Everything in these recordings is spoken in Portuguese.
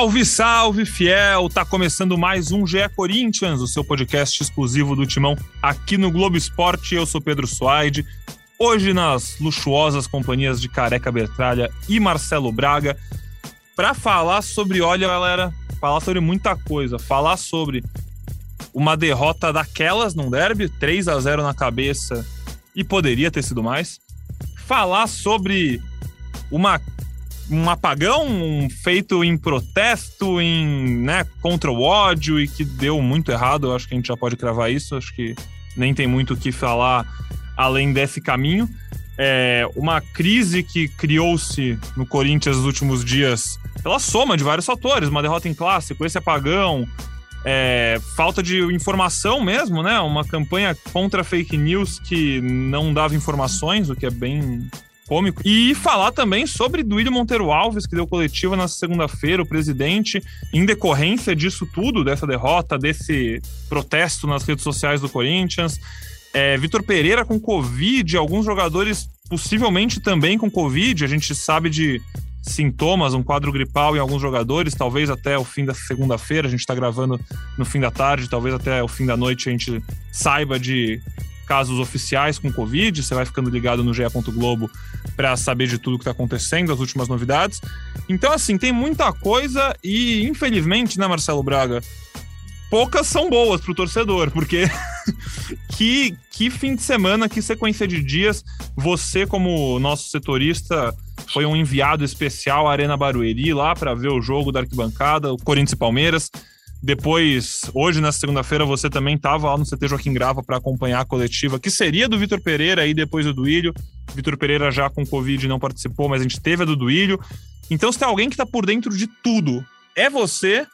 Salve, salve, fiel! Tá começando mais um GE Corinthians, o seu podcast exclusivo do Timão aqui no Globo Esporte. Eu sou Pedro Suaide. Hoje nas luxuosas companhias de Careca Bertralha e Marcelo Braga para falar sobre, olha, galera, falar sobre muita coisa, falar sobre uma derrota daquelas num derby, 3 a 0 na cabeça e poderia ter sido mais. Falar sobre uma um apagão feito em protesto, em, né, contra o ódio e que deu muito errado. Eu acho que a gente já pode cravar isso. Acho que nem tem muito o que falar além desse caminho. É uma crise que criou-se no Corinthians nos últimos dias pela soma de vários fatores, uma derrota em clássico, esse apagão, é, falta de informação mesmo, né? Uma campanha contra fake news que não dava informações, o que é bem cômico. E falar também sobre Duílio Monteiro Alves, que deu coletiva na segunda-feira, o presidente, em decorrência disso tudo, dessa derrota, desse protesto nas redes sociais do Corinthians. É, Vitor Pereira com Covid, alguns jogadores possivelmente também com Covid. A gente sabe de sintomas, um quadro gripal em alguns jogadores, talvez até o fim da segunda-feira. A gente está gravando no fim da tarde, talvez até o fim da noite a gente saiba de casos oficiais com Covid. Você vai ficando ligado no GE. Globo para saber de tudo que está acontecendo, as últimas novidades. Então, assim, tem muita coisa e, infelizmente, né, Marcelo Braga? Poucas são boas para o torcedor, porque que, que fim de semana, que sequência de dias. Você, como nosso setorista, foi um enviado especial à Arena Barueri lá para ver o jogo da arquibancada, o Corinthians e Palmeiras. Depois, hoje, na segunda-feira, você também estava lá no CT Joaquim Grava para acompanhar a coletiva, que seria do Vitor Pereira e depois do Duílio. Vitor Pereira já com Covid não participou, mas a gente teve a do Duílio. Então, se tem alguém que está por dentro de tudo, é você.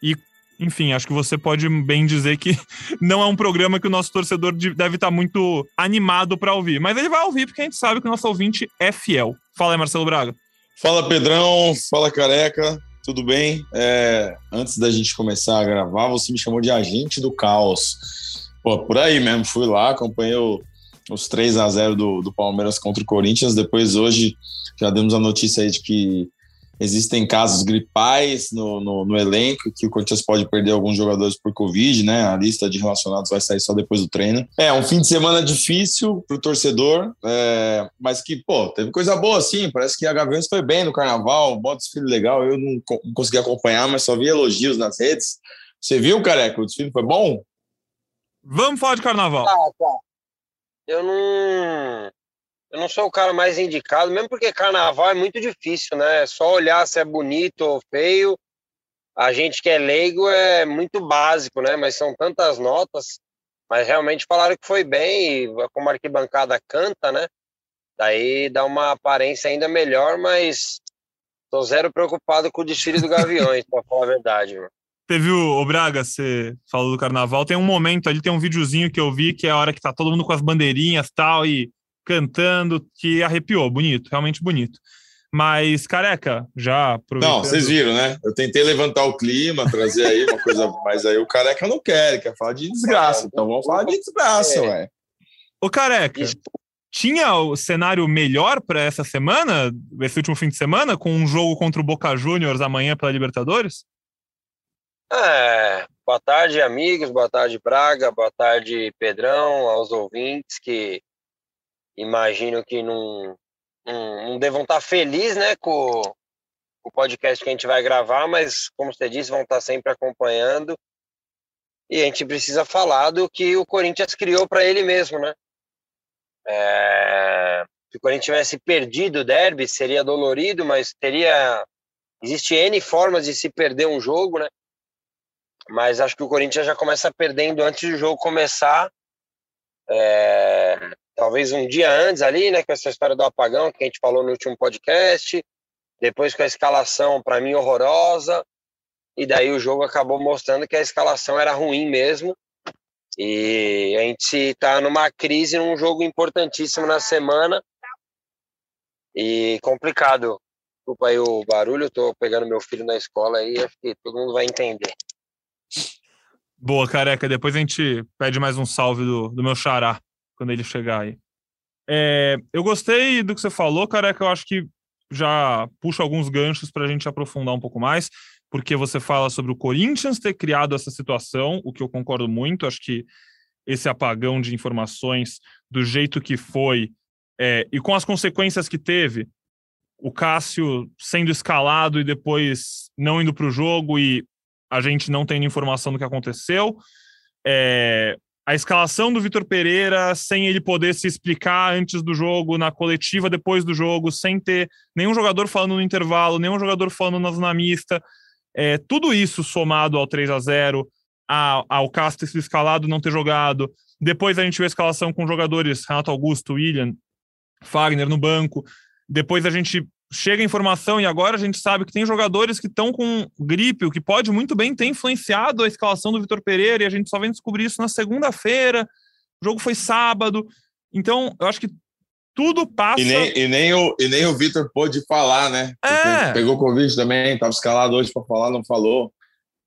E, enfim, acho que você pode bem dizer que não é um programa que o nosso torcedor deve estar tá muito animado para ouvir. Mas ele vai ouvir porque a gente sabe que o nosso ouvinte é fiel. Fala aí, Marcelo Braga. Fala, Pedrão. Fala, Careca tudo bem? É, antes da gente começar a gravar, você me chamou de agente do caos. Pô, por aí mesmo, fui lá, acompanhei o, os 3 a 0 do, do Palmeiras contra o Corinthians. Depois, hoje, já demos a notícia aí de que Existem casos gripais no, no, no, elenco, que o Corinthians pode perder alguns jogadores por Covid, né? A lista de relacionados vai sair só depois do treino. É um fim de semana difícil para o torcedor, é, mas que, pô, teve coisa boa sim. Parece que a Gaviões foi bem no carnaval, bom desfile legal. Eu não, não consegui acompanhar, mas só vi elogios nas redes. Você viu, careca? O desfile foi bom? Vamos falar de carnaval. Ah, tá. Eu não. Eu não sou o cara mais indicado, mesmo porque carnaval é muito difícil, né? É só olhar se é bonito ou feio. A gente que é leigo é muito básico, né? Mas são tantas notas. Mas realmente falaram que foi bem, e como a arquibancada canta, né? Daí dá uma aparência ainda melhor, mas tô zero preocupado com o desfile do Gaviões, pra falar a verdade, mano. Teve o, o Braga, você falou do carnaval, tem um momento ali, tem um videozinho que eu vi, que é a hora que tá todo mundo com as bandeirinhas tal, e cantando, que arrepiou, bonito, realmente bonito. Mas, careca, já. Não, vocês viram, né? Eu tentei levantar o clima, trazer aí uma coisa, mas aí o careca não quer, quer falar de desgraça. Então vamos falar de desgraça, é. ué. Ô, careca, tinha o cenário melhor para essa semana, esse último fim de semana, com um jogo contra o Boca Juniors amanhã pela Libertadores? É, boa tarde, amigos, boa tarde, Braga, boa tarde, Pedrão, aos ouvintes que imagino que não, não, não devam estar felizes né, com o podcast que a gente vai gravar, mas, como você disse, vão estar sempre acompanhando. E a gente precisa falar do que o Corinthians criou para ele mesmo, né? É... Se o Corinthians tivesse perdido o derby, seria dolorido, mas teria. Existe N formas de se perder um jogo, né? Mas acho que o Corinthians já começa perdendo antes do jogo começar. É talvez um dia antes ali, né, com essa história do apagão que a gente falou no último podcast, depois com a escalação para mim horrorosa, e daí o jogo acabou mostrando que a escalação era ruim mesmo. E a gente está numa crise num jogo importantíssimo na semana. E complicado. Desculpa aí o barulho, estou pegando meu filho na escola aí, acho que todo mundo vai entender. Boa, careca. Depois a gente pede mais um salve do, do meu xará quando ele chegar aí. É, eu gostei do que você falou, cara, que eu acho que já puxa alguns ganchos para a gente aprofundar um pouco mais. porque você fala sobre o Corinthians ter criado essa situação, o que eu concordo muito. Acho que esse apagão de informações do jeito que foi é, e com as consequências que teve, o Cássio sendo escalado e depois não indo para o jogo e a gente não tendo informação do que aconteceu. É, a escalação do Vitor Pereira sem ele poder se explicar antes do jogo, na coletiva depois do jogo, sem ter nenhum jogador falando no intervalo, nenhum jogador falando na zona mista. É, tudo isso somado ao 3 a 0 ao Castro sido escalado não ter jogado. Depois a gente vê a escalação com jogadores Renato Augusto, William, Fagner no banco. Depois a gente chega a informação e agora a gente sabe que tem jogadores que estão com gripe, o que pode muito bem ter influenciado a escalação do Vitor Pereira, e a gente só vem descobrir isso na segunda-feira. O jogo foi sábado. Então, eu acho que tudo passa. E nem, e nem o, e nem o Vitor pôde falar, né? É. Pegou Covid também, estava escalado hoje para falar, não falou.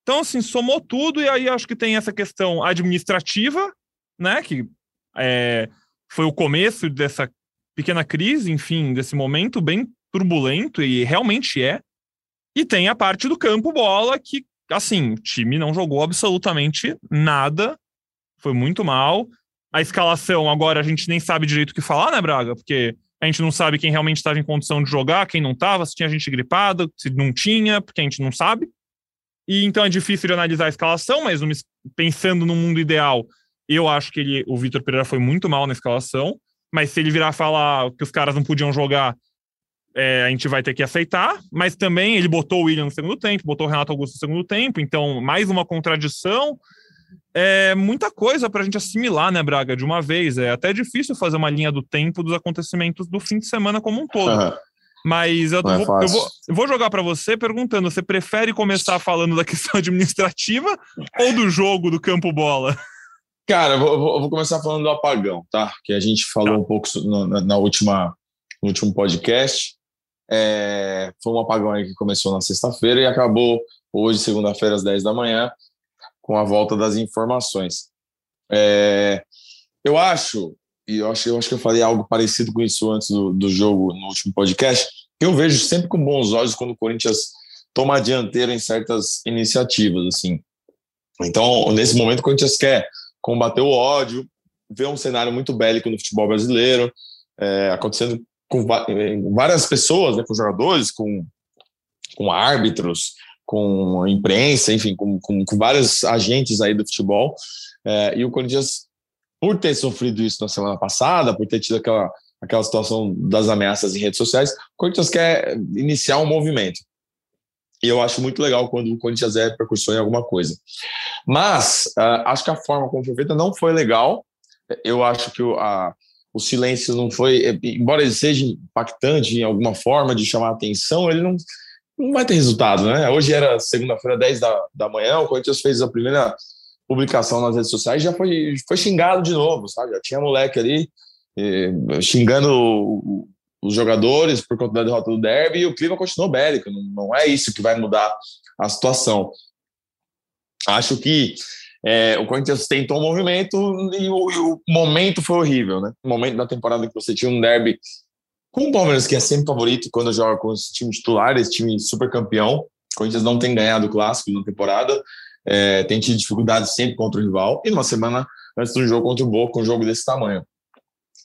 Então, assim, somou tudo, e aí acho que tem essa questão administrativa, né? Que é, foi o começo dessa pequena crise, enfim, desse momento bem turbulento, e realmente é. E tem a parte do campo bola que, assim, o time não jogou absolutamente nada, foi muito mal. A escalação, agora a gente nem sabe direito o que falar, né, Braga? Porque a gente não sabe quem realmente estava em condição de jogar, quem não estava, se tinha gente gripada, se não tinha, porque a gente não sabe. E então é difícil de analisar a escalação, mas pensando no mundo ideal, eu acho que ele, o Vitor Pereira foi muito mal na escalação. Mas se ele virar falar que os caras não podiam jogar, é, a gente vai ter que aceitar, mas também ele botou o William no segundo tempo, botou o Renato Augusto no segundo tempo, então mais uma contradição. É muita coisa para a gente assimilar, né, Braga, de uma vez. É até difícil fazer uma linha do tempo dos acontecimentos do fim de semana como um todo. Uhum. Mas eu, é vou, eu, vou, eu vou jogar para você perguntando: você prefere começar falando da questão administrativa ou do jogo do campo bola? Cara, eu vou, eu vou começar falando do apagão, tá? Que a gente falou tá. um pouco na, na, última, no último podcast. É, foi um apagão aí que começou na sexta-feira e acabou hoje, segunda-feira, às 10 da manhã, com a volta das informações. É, eu acho, e eu acho, eu acho que eu falei algo parecido com isso antes do, do jogo, no último podcast, que eu vejo sempre com bons olhos quando o Corinthians toma a dianteira em certas iniciativas, assim. Então, nesse momento, o Corinthians quer combater o ódio, ver um cenário muito bélico no futebol brasileiro, é, acontecendo com é, várias pessoas, né, com jogadores, com, com árbitros, com imprensa, enfim, com, com, com vários agentes aí do futebol. É, e o Corinthians, por ter sofrido isso na semana passada, por ter tido aquela, aquela situação das ameaças em redes sociais, o Corinthians quer iniciar um movimento. E eu acho muito legal quando o Corinthians é percussor em alguma coisa. Mas uh, acho que a forma como foi feita não foi legal. Eu acho que a, o silêncio não foi, é, embora ele seja impactante em alguma forma de chamar atenção, ele não, não vai ter resultado, né? Hoje era segunda-feira, 10 da, da manhã, o Corinthians fez a primeira publicação nas redes sociais já foi, foi xingado de novo, sabe? Já tinha moleque ali eh, xingando os jogadores por conta da derrota do derby e o clima continuou bélico. Não, não é isso que vai mudar a situação. Acho que é, o Corinthians tentou um movimento e o, e o, momento foi horrível, né? O momento da temporada que você tinha um derby com o Palmeiras, que é sempre favorito quando joga com esse time titular, esse time super campeão. O Corinthians não tem ganhado o clássico na temporada, é, tem tido dificuldades sempre contra o rival, e numa semana antes do jogo contra o Boca, um jogo desse tamanho.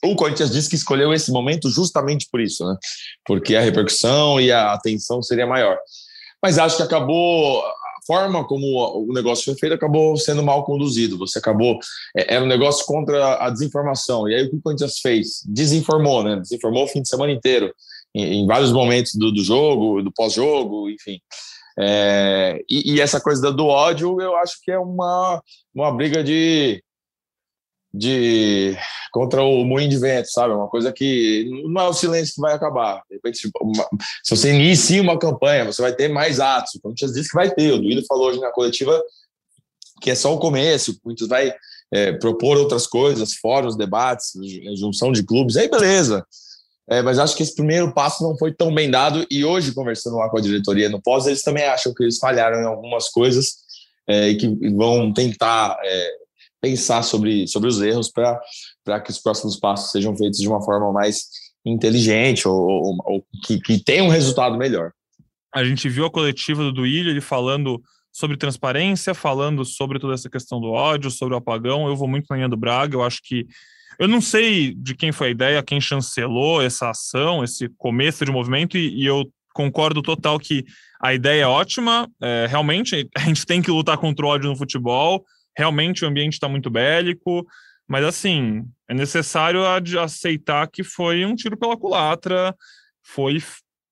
O Corinthians disse que escolheu esse momento justamente por isso, né? Porque a repercussão e a atenção seria maior. Mas acho que acabou forma como o negócio foi feito acabou sendo mal conduzido. Você acabou. É, era um negócio contra a desinformação. E aí o que o Corinthians fez? Desinformou, né? Desinformou o fim de semana inteiro, em, em vários momentos do, do jogo, do pós-jogo, enfim. É, e, e, essa coisa do ódio, eu acho que é uma, uma briga de de contra o moinho de vento, sabe? Uma coisa que não é o silêncio que vai acabar. Repente, tipo, se você inicia uma campanha, você vai ter mais atos. O Corinthians disse que vai ter. O Duílio falou hoje na coletiva que é só o começo. O Corinthians vai é, propor outras coisas, fóruns, debates, junção de clubes. Aí, beleza. É, mas acho que esse primeiro passo não foi tão bem dado. E hoje, conversando lá com a diretoria no pós, eles também acham que eles falharam em algumas coisas é, e que vão tentar é, pensar sobre, sobre os erros para que os próximos passos sejam feitos de uma forma mais inteligente ou, ou, ou que, que tenha um resultado melhor. A gente viu a coletiva do Duílio, ele falando sobre transparência, falando sobre toda essa questão do ódio, sobre o apagão. Eu vou muito na linha do Braga, eu acho que. Eu não sei de quem foi a ideia, quem chancelou essa ação, esse começo de movimento, e, e eu concordo total que a ideia é ótima. É, realmente, a gente tem que lutar contra o ódio no futebol. Realmente, o ambiente está muito bélico. Mas, assim, é necessário aceitar que foi um tiro pela culatra, foi,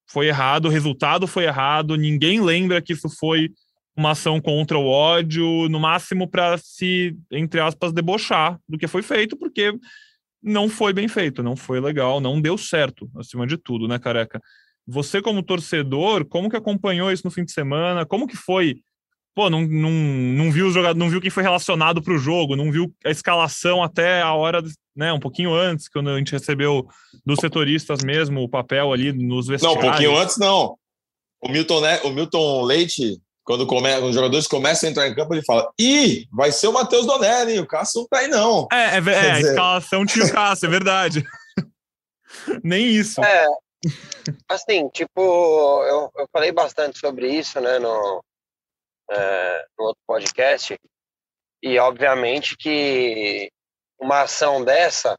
foi errado, o resultado foi errado, ninguém lembra que isso foi uma ação contra o ódio, no máximo para se, entre aspas, debochar do que foi feito, porque não foi bem feito, não foi legal, não deu certo, acima de tudo, né, careca? Você, como torcedor, como que acompanhou isso no fim de semana? Como que foi? Pô, não, não, não viu os jogadores, não viu quem foi relacionado para o jogo, não viu a escalação até a hora, né? Um pouquinho antes, quando a gente recebeu dos setoristas mesmo o papel ali nos vestiários. Não, um pouquinho antes não. O Milton, né, o Milton Leite quando come, os jogadores começam a entrar em campo, ele fala: Ih, vai ser o Matheus Donelli, o Cássio não tá aí, não. É, é, é a escalação tinha o Cássio, é verdade. Nem isso. É, assim, tipo, eu, eu falei bastante sobre isso, né, no, é, no outro podcast, e obviamente que uma ação dessa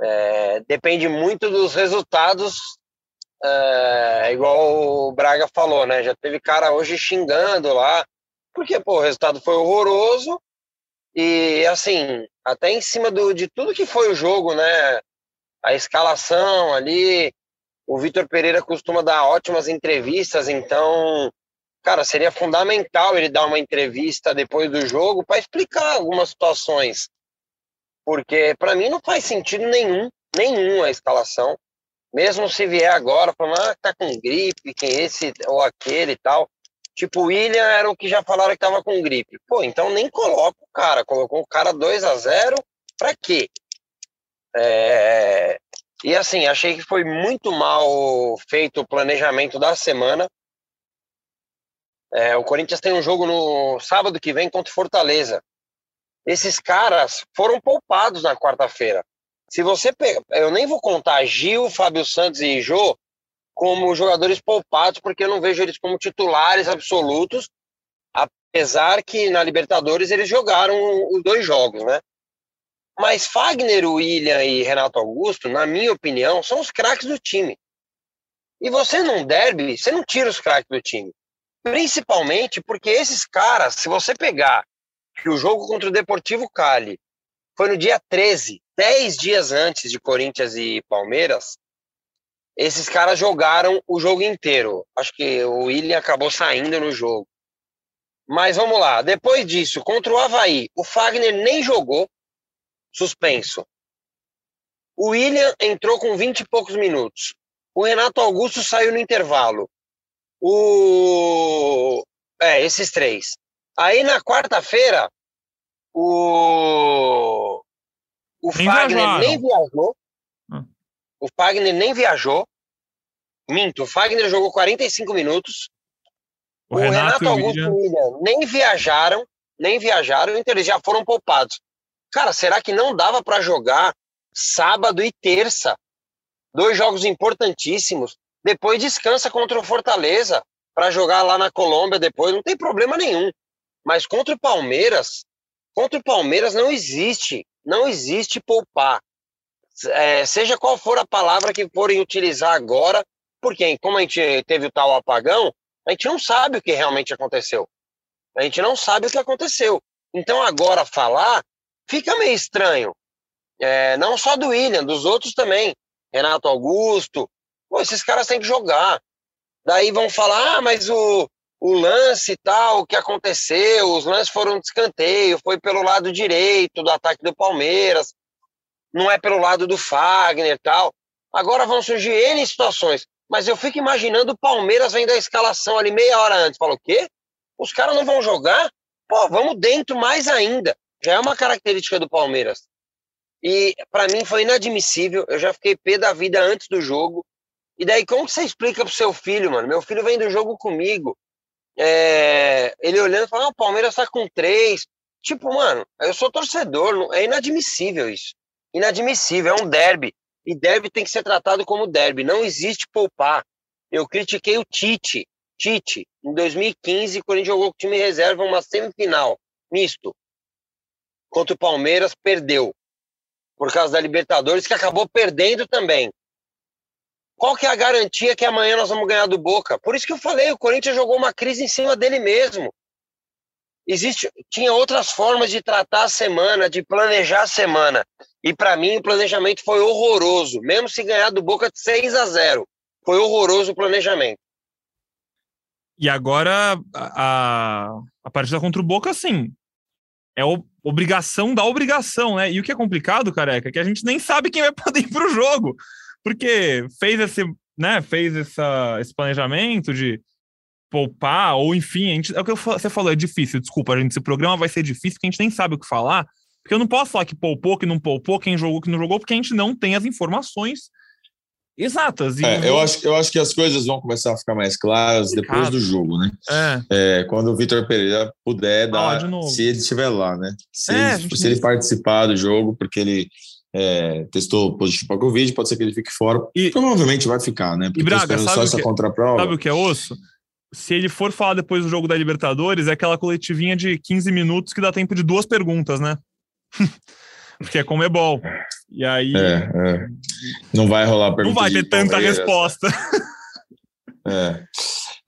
é, depende muito dos resultados é, igual o Braga falou, né? Já teve cara hoje xingando lá, porque pô, o resultado foi horroroso e assim, até em cima do, de tudo que foi o jogo, né? A escalação ali, o Vitor Pereira costuma dar ótimas entrevistas, então, cara, seria fundamental ele dar uma entrevista depois do jogo para explicar algumas situações. Porque para mim não faz sentido nenhum, nenhum a escalação mesmo se vier agora, falando, ah, tá com gripe, quem esse ou aquele e tal. Tipo, o William era o que já falaram que tava com gripe. Pô, então nem coloca o cara. Colocou o cara 2 a 0 pra quê? É... E assim, achei que foi muito mal feito o planejamento da semana. É, o Corinthians tem um jogo no sábado que vem contra Fortaleza. Esses caras foram poupados na quarta-feira. Se você eu nem vou contar Gil, Fábio Santos e Jô como jogadores poupados, porque eu não vejo eles como titulares absolutos, apesar que na Libertadores eles jogaram os dois jogos, né? Mas Fagner, William e Renato Augusto, na minha opinião, são os craques do time. E você não derby, você não tira os craques do time. Principalmente porque esses caras, se você pegar que o jogo contra o Deportivo Cali foi no dia 13, dez dias antes de Corinthians e Palmeiras, esses caras jogaram o jogo inteiro. Acho que o William acabou saindo no jogo. Mas vamos lá. Depois disso, contra o Havaí, o Fagner nem jogou, suspenso. O William entrou com 20 e poucos minutos. O Renato Augusto saiu no intervalo. O. É, esses três. Aí na quarta-feira, o o nem Fagner viajaram. nem viajou. Hum. O Fagner nem viajou. Minto, o Fagner jogou 45 minutos. O, o Renato, Renato Augusto e o William nem viajaram, nem viajaram, então eles já foram poupados. Cara, será que não dava para jogar sábado e terça? Dois jogos importantíssimos. Depois descansa contra o Fortaleza para jogar lá na Colômbia depois, não tem problema nenhum. Mas contra o Palmeiras, contra o Palmeiras não existe não existe poupar. É, seja qual for a palavra que forem utilizar agora, porque como a gente teve o tal apagão, a gente não sabe o que realmente aconteceu. A gente não sabe o que aconteceu. Então agora falar fica meio estranho. É, não só do William, dos outros também. Renato Augusto. Pô, esses caras têm que jogar. Daí vão falar, ah, mas o, o lance tal, o que aconteceu, os lances foram de escanteio, foi pelo lado direito do ataque do Palmeiras, não é pelo lado do Fagner tal. Agora vão surgir N situações, mas eu fico imaginando o Palmeiras vendo a escalação ali meia hora antes. Falou, o quê? Os caras não vão jogar? Pô, vamos dentro mais ainda. Já é uma característica do Palmeiras. E para mim foi inadmissível. Eu já fiquei pé da vida antes do jogo. E daí, como que você explica pro seu filho, mano? Meu filho vem do jogo comigo é, ele olhando e falando, ah, o Palmeiras tá com três. Tipo, mano, eu sou torcedor, é inadmissível isso. Inadmissível, é um derby. E derby tem que ser tratado como derby. Não existe poupar. Eu critiquei o Tite. Tite, em 2015, o Corinthians jogou com o time reserva uma semifinal, misto. Contra o Palmeiras, perdeu. Por causa da Libertadores, que acabou perdendo também. Qual que é a garantia que amanhã nós vamos ganhar do Boca? Por isso que eu falei, o Corinthians jogou uma crise em cima dele mesmo. Existe, tinha outras formas de tratar a semana, de planejar a semana. E para mim o planejamento foi horroroso, mesmo se ganhar do Boca de 6 a 0. Foi horroroso o planejamento. E agora a, a partida contra o Boca, sim, é obrigação da obrigação, né? E o que é complicado, careca, é que a gente nem sabe quem vai poder ir pro jogo, porque fez esse, né, fez essa, esse planejamento de poupar, ou enfim, a gente, é o que você falou, é difícil, desculpa, a gente, esse programa vai ser difícil, porque a gente nem sabe o que falar, porque eu não posso falar que poupou, que não poupou, quem jogou, que não jogou, porque a gente não tem as informações exatas. É, eu, acho, eu acho que as coisas vão começar a ficar mais claras depois do jogo, né? É. é quando o Vitor Pereira puder dar, se ele estiver lá, né? Se, é, ele, se ele participar do jogo, porque ele é, testou positivo para Covid, pode ser que ele fique fora. E, Provavelmente vai ficar, né? Porque e Braga, sabe só essa que, contraprova. Sabe o que é osso? Se ele for falar depois do jogo da Libertadores, é aquela coletivinha de 15 minutos que dá tempo de duas perguntas, né? Porque é como é bom. E aí. É, é. Não vai rolar pergunta. Não vai ter tanta resposta. É.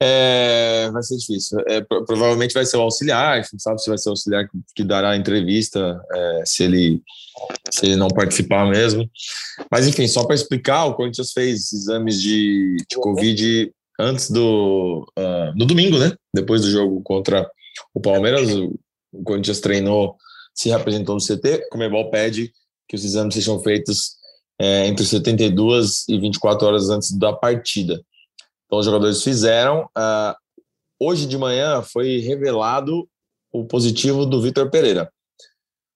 É, vai ser difícil. É, provavelmente vai ser o auxiliar, não sabe se vai ser o auxiliar que, que dará a entrevista, é, se, ele, se ele não participar mesmo. Mas, enfim, só para explicar, o Corinthians fez exames de, de Covid antes do. Uh, no domingo, né? Depois do jogo contra o Palmeiras, o, Corinthians treinou, se representou no CT. O Comebol pede que os exames sejam feitos é, entre 72 e 24 horas antes da partida. Então, os jogadores fizeram. Uh, hoje de manhã foi revelado o positivo do Vitor Pereira.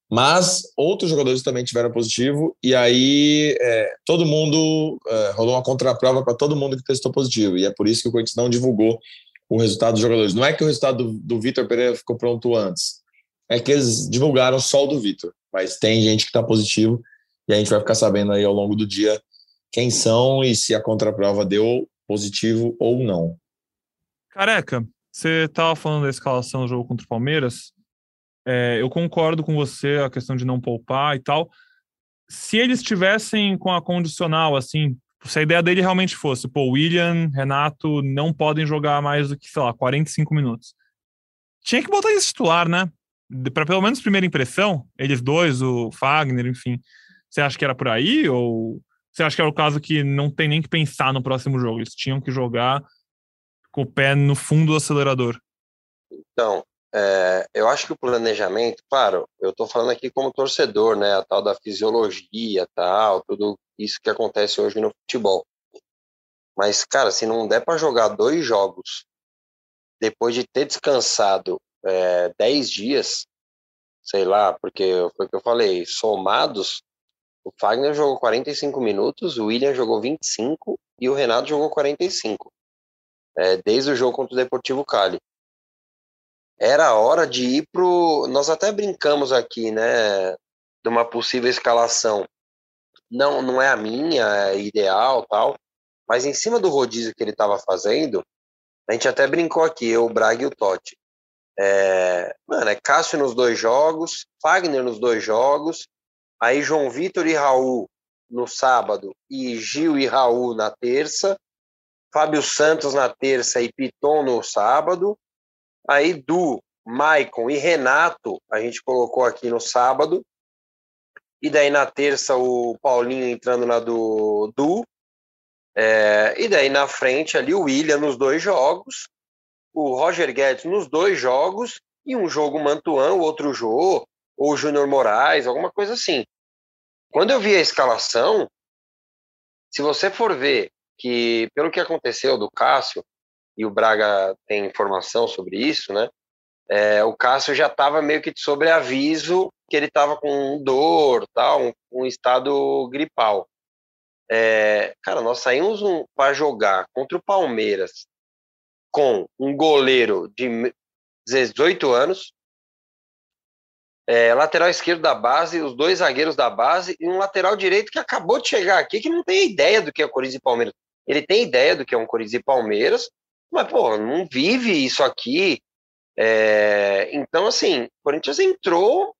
Mas outros jogadores também tiveram positivo, e aí é, todo mundo é, rolou uma contraprova para todo mundo que testou positivo, e é por isso que o Corinthians não divulgou o resultado dos jogadores. Não é que o resultado do, do Vitor Pereira ficou pronto antes, é que eles divulgaram só o do Vitor, mas tem gente que está positivo, e a gente vai ficar sabendo aí ao longo do dia quem são e se a contraprova deu positivo ou não. Careca, você estava falando da escalação do jogo contra o Palmeiras. É, eu concordo com você a questão de não poupar e tal. Se eles tivessem com a condicional, assim, se a ideia dele realmente fosse, pô, William, Renato não podem jogar mais do que, sei lá, 45 minutos. Tinha que botar esse titular, né? Para pelo menos primeira impressão, eles dois, o Fagner, enfim. Você acha que era por aí? Ou você acha que era o caso que não tem nem que pensar no próximo jogo? Eles tinham que jogar com o pé no fundo do acelerador. Então, é, eu acho que o planejamento, claro, eu estou falando aqui como torcedor, né? A tal da fisiologia, tal, tudo isso que acontece hoje no futebol. Mas, cara, se não der para jogar dois jogos depois de ter descansado é, dez dias, sei lá, porque foi o que eu falei, somados, o Fagner jogou 45 minutos, o William jogou 25 e o Renato jogou 45. É, desde o jogo contra o Deportivo Cali. Era hora de ir pro. Nós até brincamos aqui, né? De uma possível escalação. Não, não é a minha, é ideal tal. Mas em cima do rodízio que ele estava fazendo, a gente até brincou aqui, eu, o Braga e o Totti. É, mano, é Cássio nos dois jogos, Fagner nos dois jogos, Aí João Vitor e Raul no sábado e Gil e Raul na terça. Fábio Santos na terça e Piton no sábado. Aí Du, Maicon e Renato a gente colocou aqui no sábado. E daí na terça o Paulinho entrando na do Du. É, e daí na frente ali o William nos dois jogos, o Roger Guedes nos dois jogos e um jogo Mantuan, o outro jogo ou Júnior Moraes, alguma coisa assim. Quando eu vi a escalação, se você for ver que, pelo que aconteceu do Cássio, e o Braga tem informação sobre isso, né? É, o Cássio já estava meio que de sobreaviso que ele estava com dor, tal, um, um estado gripal. É, cara, nós saímos um, para jogar contra o Palmeiras com um goleiro de 18 anos, é, lateral esquerdo da base, os dois zagueiros da base e um lateral direito que acabou de chegar aqui, que não tem ideia do que é Corinthians e Palmeiras. Ele tem ideia do que é um Corinthians e Palmeiras, Mas, pô, não vive isso aqui. É... Então, assim, o Corinthians entrou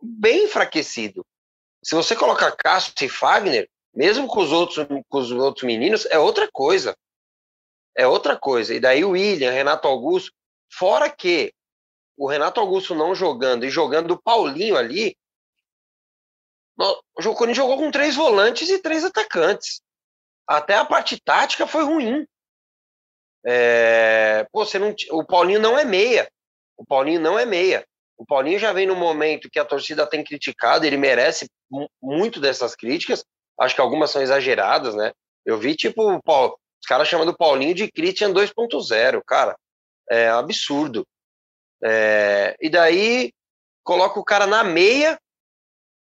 bem enfraquecido. Se você colocar Cássio e Fagner, mesmo com os outros, com os outros meninos, é outra coisa. É outra coisa. E daí o William, Renato Augusto, fora que o Renato Augusto não jogando e jogando o Paulinho ali, o Corinthians jogou com três volantes e três atacantes. Até a parte tática foi ruim. É, pô, você não, o Paulinho não é meia. O Paulinho não é meia. O Paulinho já vem no momento que a torcida tem criticado, ele merece muito dessas críticas. Acho que algumas são exageradas, né? Eu vi, tipo, os caras chamando o Paulinho de Christian 2.0, cara. É absurdo. É, e daí coloca o cara na meia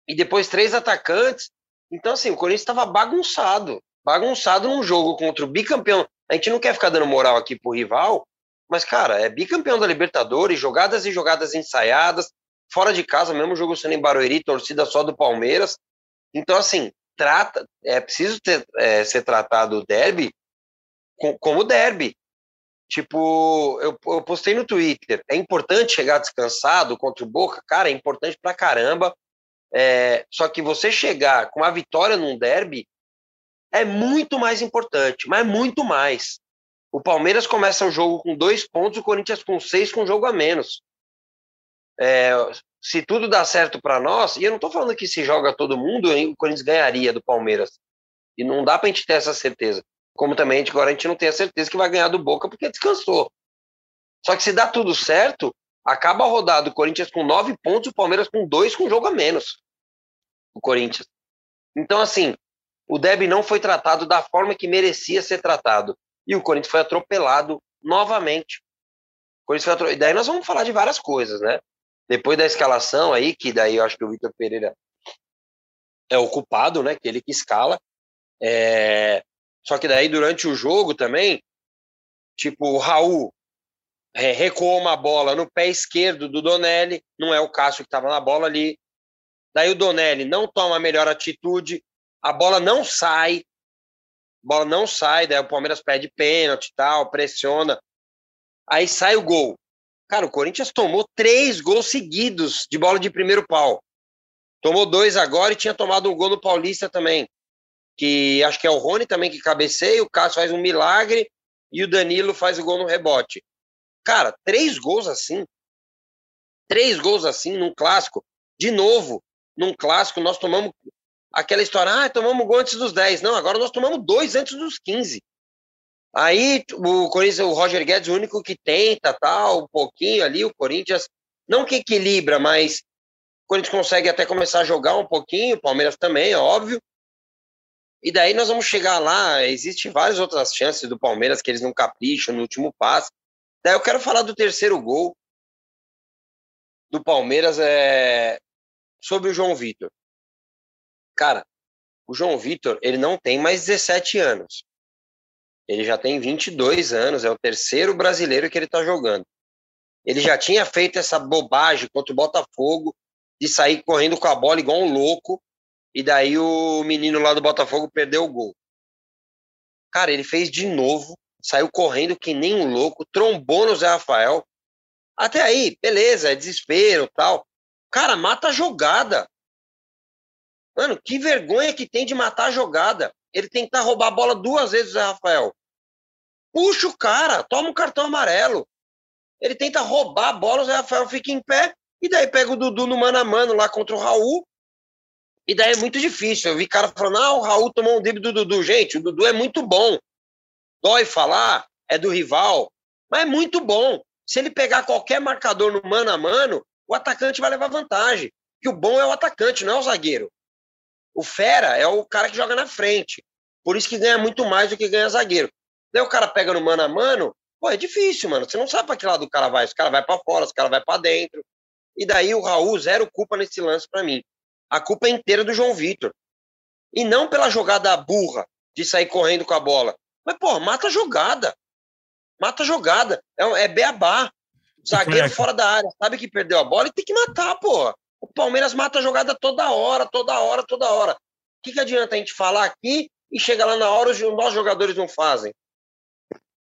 e depois três atacantes. Então, assim, o Corinthians estava bagunçado. Bagunçado num jogo contra o bicampeão. A gente não quer ficar dando moral aqui pro rival, mas, cara, é bicampeão da Libertadores, jogadas e jogadas ensaiadas, fora de casa, mesmo jogo sendo em Barueri, torcida só do Palmeiras. Então, assim, trata, é preciso ter, é, ser tratado o derby como derby. Tipo, eu, eu postei no Twitter, é importante chegar descansado contra o Boca? Cara, é importante pra caramba. É, só que você chegar com a vitória num derby é muito mais importante, mas muito mais. O Palmeiras começa o jogo com dois pontos, o Corinthians com seis, com um jogo a menos. É, se tudo dá certo para nós, e eu não estou falando que se joga todo mundo, o Corinthians ganharia do Palmeiras. E não dá para a gente ter essa certeza. Como também agora a gente não tem a certeza que vai ganhar do Boca porque descansou. Só que se dá tudo certo, acaba a rodada o Corinthians com nove pontos, o Palmeiras com dois, com jogo a menos. O Corinthians. Então, assim, o Deb não foi tratado da forma que merecia ser tratado. E o Corinthians foi atropelado novamente. O Corinthians foi E daí nós vamos falar de várias coisas, né? Depois da escalação aí, que daí eu acho que o Vitor Pereira é o culpado, né? Que ele que escala. É... Só que daí, durante o jogo também, tipo, o Raul é, recuou uma bola no pé esquerdo do Donelli, não é o Cássio que estava na bola ali. Daí o Donelli não toma a melhor atitude, a bola não sai, a bola não sai, daí o Palmeiras pede pênalti e tal, pressiona. Aí sai o gol. Cara, o Corinthians tomou três gols seguidos de bola de primeiro pau. Tomou dois agora e tinha tomado um gol no Paulista também que acho que é o Rony também que cabeceia, o Cássio faz um milagre e o Danilo faz o gol no rebote. Cara, três gols assim, três gols assim num clássico. De novo, num clássico nós tomamos aquela história, ah, tomamos gol antes dos 10. Não, agora nós tomamos dois antes dos 15. Aí o Corinthians, o Roger Guedes, o único que tenta, tal, um pouquinho ali, o Corinthians, não que equilibra, mas o Corinthians consegue até começar a jogar um pouquinho, o Palmeiras também, é óbvio. E daí nós vamos chegar lá. Existem várias outras chances do Palmeiras que eles não capricham no último passe. Daí eu quero falar do terceiro gol do Palmeiras é sobre o João Vitor. Cara, o João Vitor, ele não tem mais 17 anos. Ele já tem 22 anos, é o terceiro brasileiro que ele tá jogando. Ele já tinha feito essa bobagem contra o Botafogo de sair correndo com a bola igual um louco e daí o menino lá do Botafogo perdeu o gol. Cara, ele fez de novo, saiu correndo que nem um louco, trombou no Zé Rafael. Até aí, beleza, é desespero tal. Cara, mata a jogada. Mano, que vergonha que tem de matar a jogada. Ele tentar roubar a bola duas vezes Zé Rafael. Puxa o cara, toma um cartão amarelo. Ele tenta roubar a bola, o Zé Rafael fica em pé, e daí pega o Dudu no mano a mano lá contra o Raul, e daí é muito difícil. Eu vi cara falando, ah, o Raul tomou um drible do Dudu. Gente, o Dudu é muito bom. Dói falar, é do rival, mas é muito bom. Se ele pegar qualquer marcador no mano a mano, o atacante vai levar vantagem. Que o bom é o atacante, não é o zagueiro. O fera é o cara que joga na frente. Por isso que ganha muito mais do que ganha zagueiro. Daí o cara pega no mano a mano, pô, é difícil, mano. Você não sabe para que lado o cara vai. Se o cara vai para fora, se o cara vai para dentro. E daí o Raul, zero culpa nesse lance para mim a culpa é inteira do João Vitor. E não pela jogada burra de sair correndo com a bola. Mas, pô, mata a jogada. Mata a jogada. É, é beabá. Zagueiro fora da área, sabe que perdeu a bola e tem que matar, pô. O Palmeiras mata a jogada toda hora, toda hora, toda hora. O que, que adianta a gente falar aqui e chega lá na hora os nossos jogadores não fazem?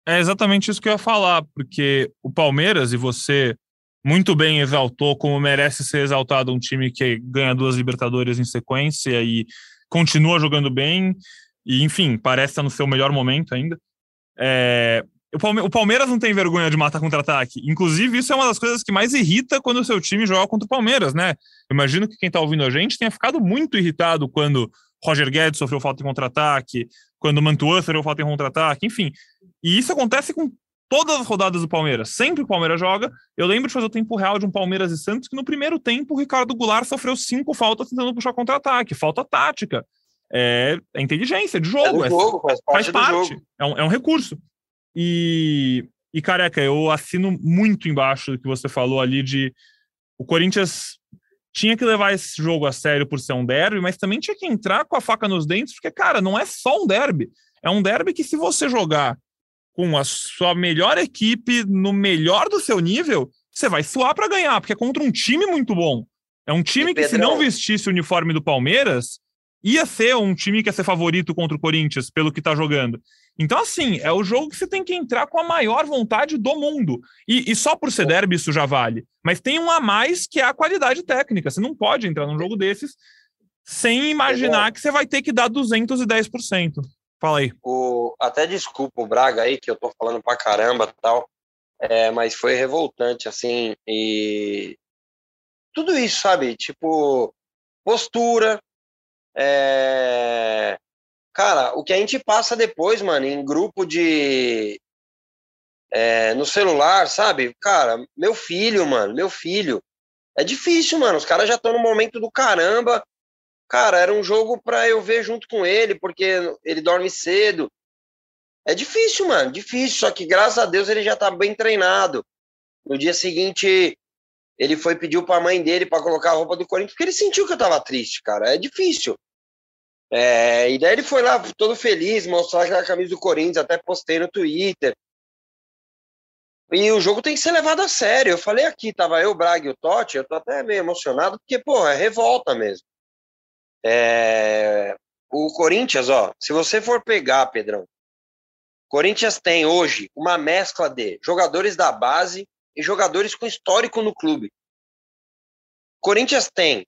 É exatamente isso que eu ia falar, porque o Palmeiras, e você muito bem exaltou como merece ser exaltado um time que ganha duas Libertadores em sequência e continua jogando bem, e enfim, parece estar no seu melhor momento ainda. É, o Palmeiras não tem vergonha de matar contra-ataque. Inclusive, isso é uma das coisas que mais irrita quando o seu time joga contra o Palmeiras, né? Eu imagino que quem está ouvindo a gente tenha ficado muito irritado quando Roger Guedes sofreu falta em contra-ataque, quando Mantuan sofreu falta em contra-ataque, enfim. E isso acontece com todas as rodadas do Palmeiras. Sempre o Palmeiras joga. Eu lembro de fazer o tempo real de um Palmeiras e Santos que no primeiro tempo o Ricardo Goulart sofreu cinco faltas tentando puxar contra-ataque. Falta tática. É, é inteligência de jogo. É, jogo, faz parte. Faz parte. É, um, é um recurso. E, e, careca, eu assino muito embaixo do que você falou ali de o Corinthians tinha que levar esse jogo a sério por ser um derby, mas também tinha que entrar com a faca nos dentes, porque, cara, não é só um derby. É um derby que, se você jogar com a sua melhor equipe no melhor do seu nível, você vai suar para ganhar, porque é contra um time muito bom. É um time que, se não vestisse o uniforme do Palmeiras, ia ser um time que ia ser favorito contra o Corinthians, pelo que tá jogando. Então, assim, é o jogo que você tem que entrar com a maior vontade do mundo. E, e, só por ser derby isso já vale. Mas tem um a mais que é a qualidade técnica. Você não pode entrar num jogo desses sem imaginar que você vai ter que dar 210%. Fala aí. O, até desculpa o Braga aí, que eu tô falando pra caramba e tal. É, mas foi revoltante, assim. E tudo isso, sabe? Tipo, postura, é... Cara, o que a gente passa depois, mano, em grupo de. É, no celular, sabe? Cara, meu filho, mano, meu filho. É difícil, mano. Os caras já estão no momento do caramba. Cara, era um jogo pra eu ver junto com ele, porque ele dorme cedo. É difícil, mano, difícil. Só que graças a Deus ele já tá bem treinado. No dia seguinte, ele foi pediu para a mãe dele para colocar a roupa do Corinthians, porque ele sentiu que eu tava triste, cara. É difícil. É, e daí ele foi lá todo feliz, mostrar aquela camisa do Corinthians, até postei no Twitter. E o jogo tem que ser levado a sério. Eu falei aqui, tava eu, o Braga e o Totti, eu tô até meio emocionado, porque, pô, é revolta mesmo. É... O Corinthians, ó, se você for pegar, Pedrão, Corinthians tem hoje uma mescla de jogadores da base e jogadores com histórico no clube. Corinthians tem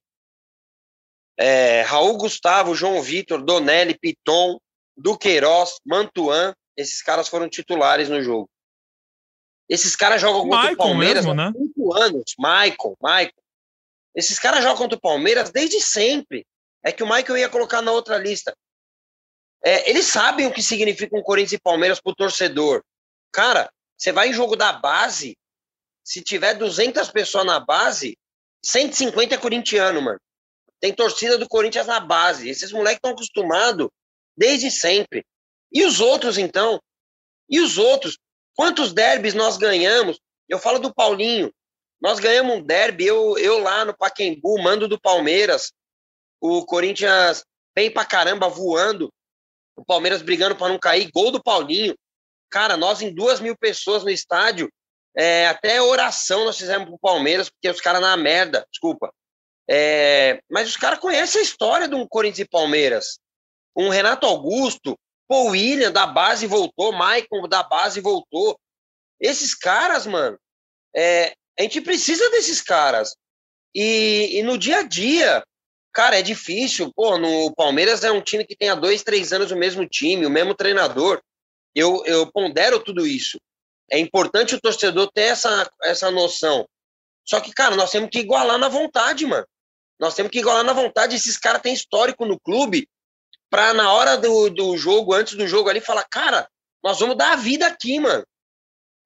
é, Raul Gustavo, João Vitor, Donelli, Piton, Duqueiroz, Mantuan, esses caras foram titulares no jogo. Esses caras jogam contra Michael o Palmeiras mesmo, há né? cinco anos. Michael, Michael. Esses caras jogam contra o Palmeiras desde sempre. É que o Michael ia colocar na outra lista. É, eles sabem o que significa um Corinthians e Palmeiras pro torcedor. Cara, você vai em jogo da base, se tiver 200 pessoas na base, 150 é corintiano, mano. Tem torcida do Corinthians na base. Esses moleques estão acostumados desde sempre. E os outros, então? E os outros? Quantos derbys nós ganhamos? Eu falo do Paulinho. Nós ganhamos um derby, eu, eu lá no Paquembu, mando do Palmeiras. O Corinthians bem pra caramba voando. O Palmeiras brigando para não cair. Gol do Paulinho. Cara, nós em duas mil pessoas no estádio. É, até oração nós fizemos pro Palmeiras, porque os caras na merda, desculpa. É, mas os caras conhecem a história do Corinthians e Palmeiras. Um Renato Augusto, Paul William da base voltou, Maicon da base voltou. Esses caras, mano, é, a gente precisa desses caras. E, e, no dia a dia, cara, é difícil. Pô, no Palmeiras é um time que tem há dois, três anos o mesmo time, o mesmo treinador. Eu, eu pondero tudo isso. É importante o torcedor ter essa, essa noção. Só que, cara, nós temos que igualar na vontade, mano. Nós temos que igualar na vontade. Esses caras têm histórico no clube para na hora do, do jogo, antes do jogo ali, falar, cara, nós vamos dar a vida aqui, mano.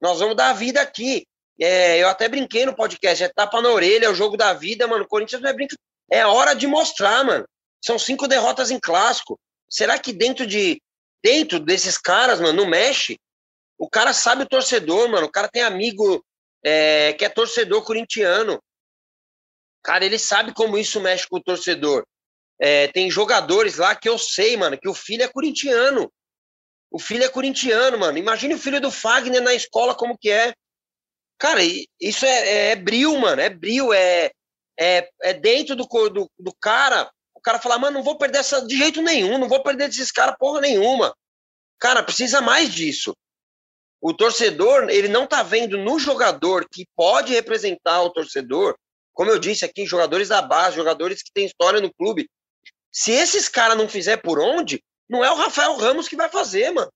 Nós vamos dar a vida aqui. É, eu até brinquei no podcast, é tapa na orelha, é o jogo da vida, mano. O Corinthians não é brincadeira. É hora de mostrar, mano. São cinco derrotas em clássico. Será que dentro de dentro desses caras, mano, não mexe? O cara sabe o torcedor, mano. O cara tem amigo é, que é torcedor corintiano. Cara, ele sabe como isso mexe com o torcedor. É, tem jogadores lá que eu sei, mano, que o filho é corintiano. O filho é corintiano, mano. Imagine o filho do Fagner na escola como que é. Cara, isso é, é, é bril, mano. É bril, é, é, é dentro do, do, do cara. O cara fala, mano, não vou perder essa de jeito nenhum, não vou perder desses caras porra nenhuma. Cara, precisa mais disso. O torcedor, ele não tá vendo no jogador que pode representar o torcedor, como eu disse aqui, jogadores da base, jogadores que têm história no clube. Se esses caras não fizer por onde, não é o Rafael Ramos que vai fazer, mano.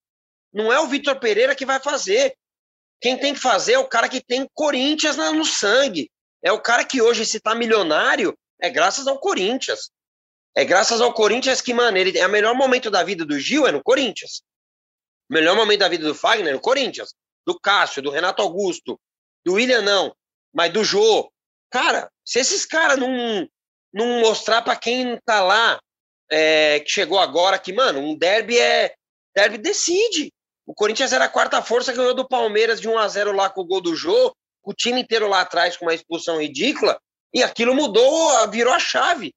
Não é o Vitor Pereira que vai fazer. Quem tem que fazer é o cara que tem Corinthians no sangue. É o cara que hoje, se tá milionário, é graças ao Corinthians. É graças ao Corinthians que, mano, ele é o melhor momento da vida do Gil é no Corinthians. O melhor momento da vida do Fagner é no Corinthians. Do Cássio, do Renato Augusto, do William não, mas do Jô. Cara, se esses caras não, não mostrar para quem tá lá, é, que chegou agora, que, mano, um derby é. Derby decide. O Corinthians era a quarta força, ganhou do Palmeiras de 1 a 0 lá com o gol do Jô, o time inteiro lá atrás com uma expulsão ridícula, e aquilo mudou, virou a chave.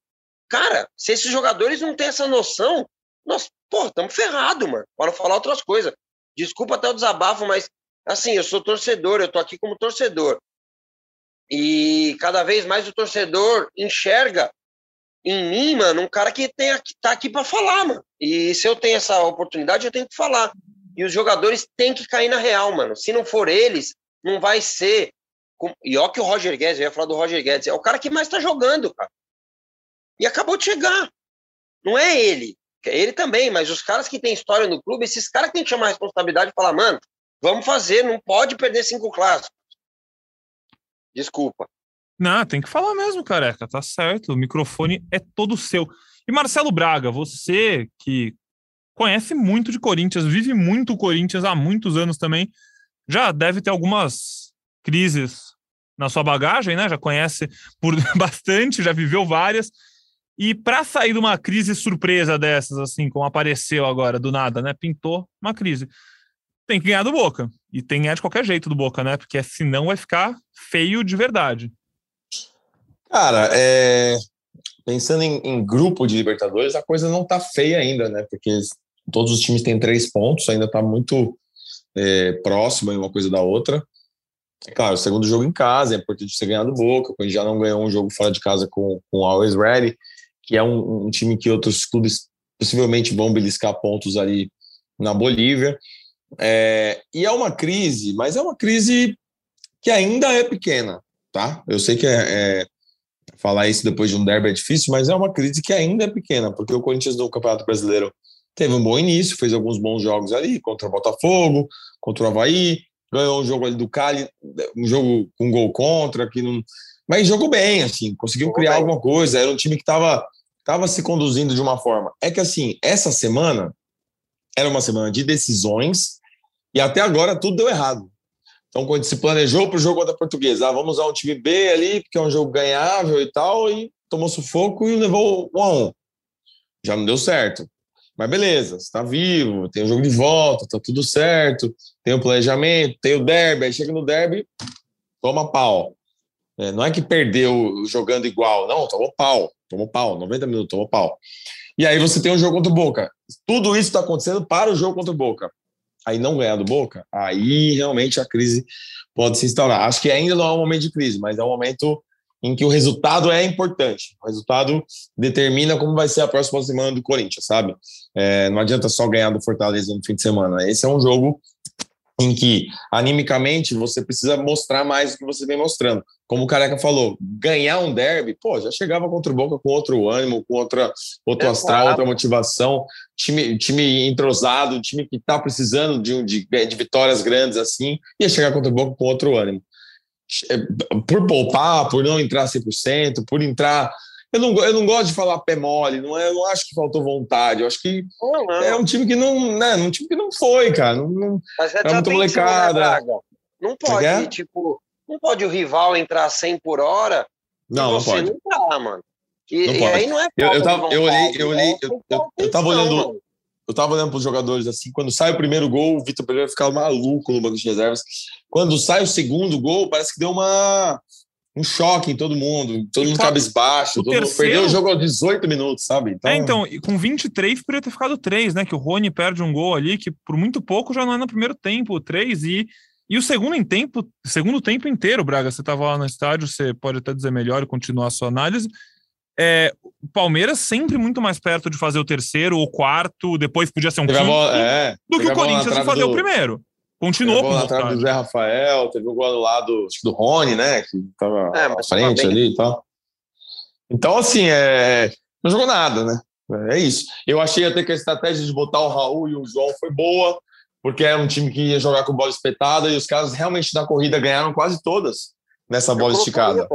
Cara, se esses jogadores não têm essa noção, nós, pô, estamos ferrados, mano. Para não falar outras coisas. Desculpa até o desabafo, mas assim, eu sou torcedor, eu tô aqui como torcedor. E cada vez mais o torcedor enxerga em mim, mano, um cara que, tem, que tá aqui para falar, mano. E se eu tenho essa oportunidade, eu tenho que falar. E os jogadores têm que cair na real, mano. Se não for eles, não vai ser. E ó que o Roger Guedes, eu ia falar do Roger Guedes, é o cara que mais tá jogando, cara. E acabou de chegar. Não é ele. É ele também, mas os caras que têm história no clube, esses caras que têm que chamar a responsabilidade e falar, mano, vamos fazer, não pode perder cinco clássicos. Desculpa. Não, tem que falar mesmo, careca, tá certo. O microfone é todo seu. E Marcelo Braga, você que conhece muito de Corinthians, vive muito Corinthians há muitos anos também, já deve ter algumas crises na sua bagagem, né? Já conhece por bastante, já viveu várias. E para sair de uma crise surpresa dessas, assim, como apareceu agora do nada, né? Pintou uma crise. Tem que ganhar do Boca. E tem que ganhar de qualquer jeito do Boca, né? Porque senão vai ficar feio de verdade. Cara, é... pensando em, em, grupo de Libertadores, a coisa não tá feia ainda, né? Porque todos os times têm três pontos, ainda tá muito é, próximo uma coisa da outra. É claro, segundo jogo em casa, é importante você ganhar do Boca, gente já não ganhou um jogo fora de casa com, com o Always Ready, que é um, um time que outros clubes possivelmente vão beliscar pontos ali na Bolívia. É, e é uma crise, mas é uma crise que ainda é pequena, tá? Eu sei que é, é, falar isso depois de um derby é difícil, mas é uma crise que ainda é pequena, porque o Corinthians no Campeonato Brasileiro teve um bom início, fez alguns bons jogos ali contra o Botafogo, contra o Havaí, ganhou um jogo ali do Cali, um jogo com gol contra, que não. Mas jogou bem, assim, conseguiu criar bem. alguma coisa. Era um time que estava tava se conduzindo de uma forma. É que, assim, essa semana era uma semana de decisões e até agora tudo deu errado. Então, quando se planejou para o jogo da Portuguesa, ah, vamos usar um time B ali, porque é um jogo ganhável e tal, e tomou sufoco e levou um a um. Já não deu certo. Mas beleza, está vivo, tem o jogo de volta, tá tudo certo, tem o planejamento, tem o derby, aí chega no derby, toma pau. É, não é que perdeu jogando igual, não, tomou pau, tomou pau, 90 minutos, tomou pau. E aí você tem um jogo contra o Boca. Tudo isso está acontecendo para o jogo contra o Boca. Aí não ganhar do Boca, aí realmente a crise pode se instaurar. Acho que ainda não é um momento de crise, mas é um momento em que o resultado é importante. O resultado determina como vai ser a próxima semana do Corinthians, sabe? É, não adianta só ganhar do Fortaleza no fim de semana. Esse é um jogo em que, animicamente, você precisa mostrar mais do que você vem mostrando. Como o Careca falou, ganhar um derby, pô, já chegava contra o Boca com outro ânimo, com outra, outro é astral, claro. outra motivação, time, time entrosado, time que está precisando de, de, de vitórias grandes assim, ia chegar contra o Boca com outro ânimo. É, por poupar, por não entrar 100%, por entrar. Eu não, eu não gosto de falar pé mole, não é, eu não acho que faltou vontade. Eu acho que não, não. é um time que não, né, um time que não foi, cara. Não, não, Mas é muito molecada. Né, não pode, é? tipo, não pode o rival entrar 100 por hora. Não, não pode. Não tá, mano. E, não e aí não é eu, eu, tava, eu olhei, eu olhei, eu, eu, eu tava olhando, eu tava olhando para os jogadores assim, quando sai o primeiro gol, o Vitor Pereira ficava maluco no banco de reservas. Quando sai o segundo gol, parece que deu uma um choque em todo mundo, todo mundo cabisbaixo, todo terceiro... mundo perdeu o jogo aos 18 minutos, sabe? Então... É, então, com 23 poderia ter ficado 3, né? Que o Rony perde um gol ali, que por muito pouco já não é no primeiro tempo, 3, e, e o segundo em tempo, segundo tempo inteiro, Braga, você estava lá no estádio, você pode até dizer melhor e continuar a sua análise, é, o Palmeiras sempre muito mais perto de fazer o terceiro ou quarto, depois podia ser um quinto, é, do que o Corinthians de fazer do... o primeiro. Continuou com vontade. do Zé Rafael, teve o gol do lado do Rony, né? Que tava é, à frente ali e tal. Então, assim, é... não jogou nada, né? É isso. Eu achei até que a estratégia de botar o Raul e o João foi boa, porque era um time que ia jogar com bola espetada e os caras realmente na corrida ganharam quase todas nessa bola esticada.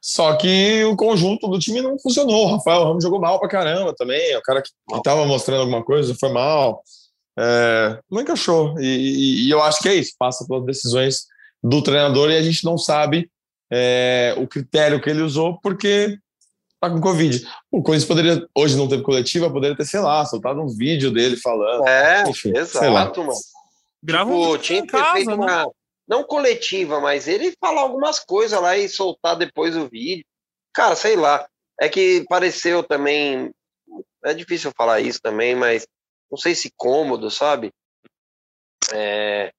Só que o conjunto do time não funcionou. O Rafael Ramos jogou mal pra caramba também. O cara que, estava mostrando alguma coisa foi mal. É, não encaixou. E, e, e, eu acho que é isso. Passa pelas decisões do treinador e a gente não sabe é, o critério que ele usou porque tá com Covid. O Corinthians poderia, hoje não teve coletiva, poderia ter, sei lá, soltado um vídeo dele falando. É, Enfim, exato, mano. Grava tipo, um tinha que ter casa, feito né? uma, não coletiva, mas ele falar algumas coisas lá e soltar depois o vídeo. Cara, sei lá. É que pareceu também. É difícil falar isso também, mas não sei se cômodo, sabe? É,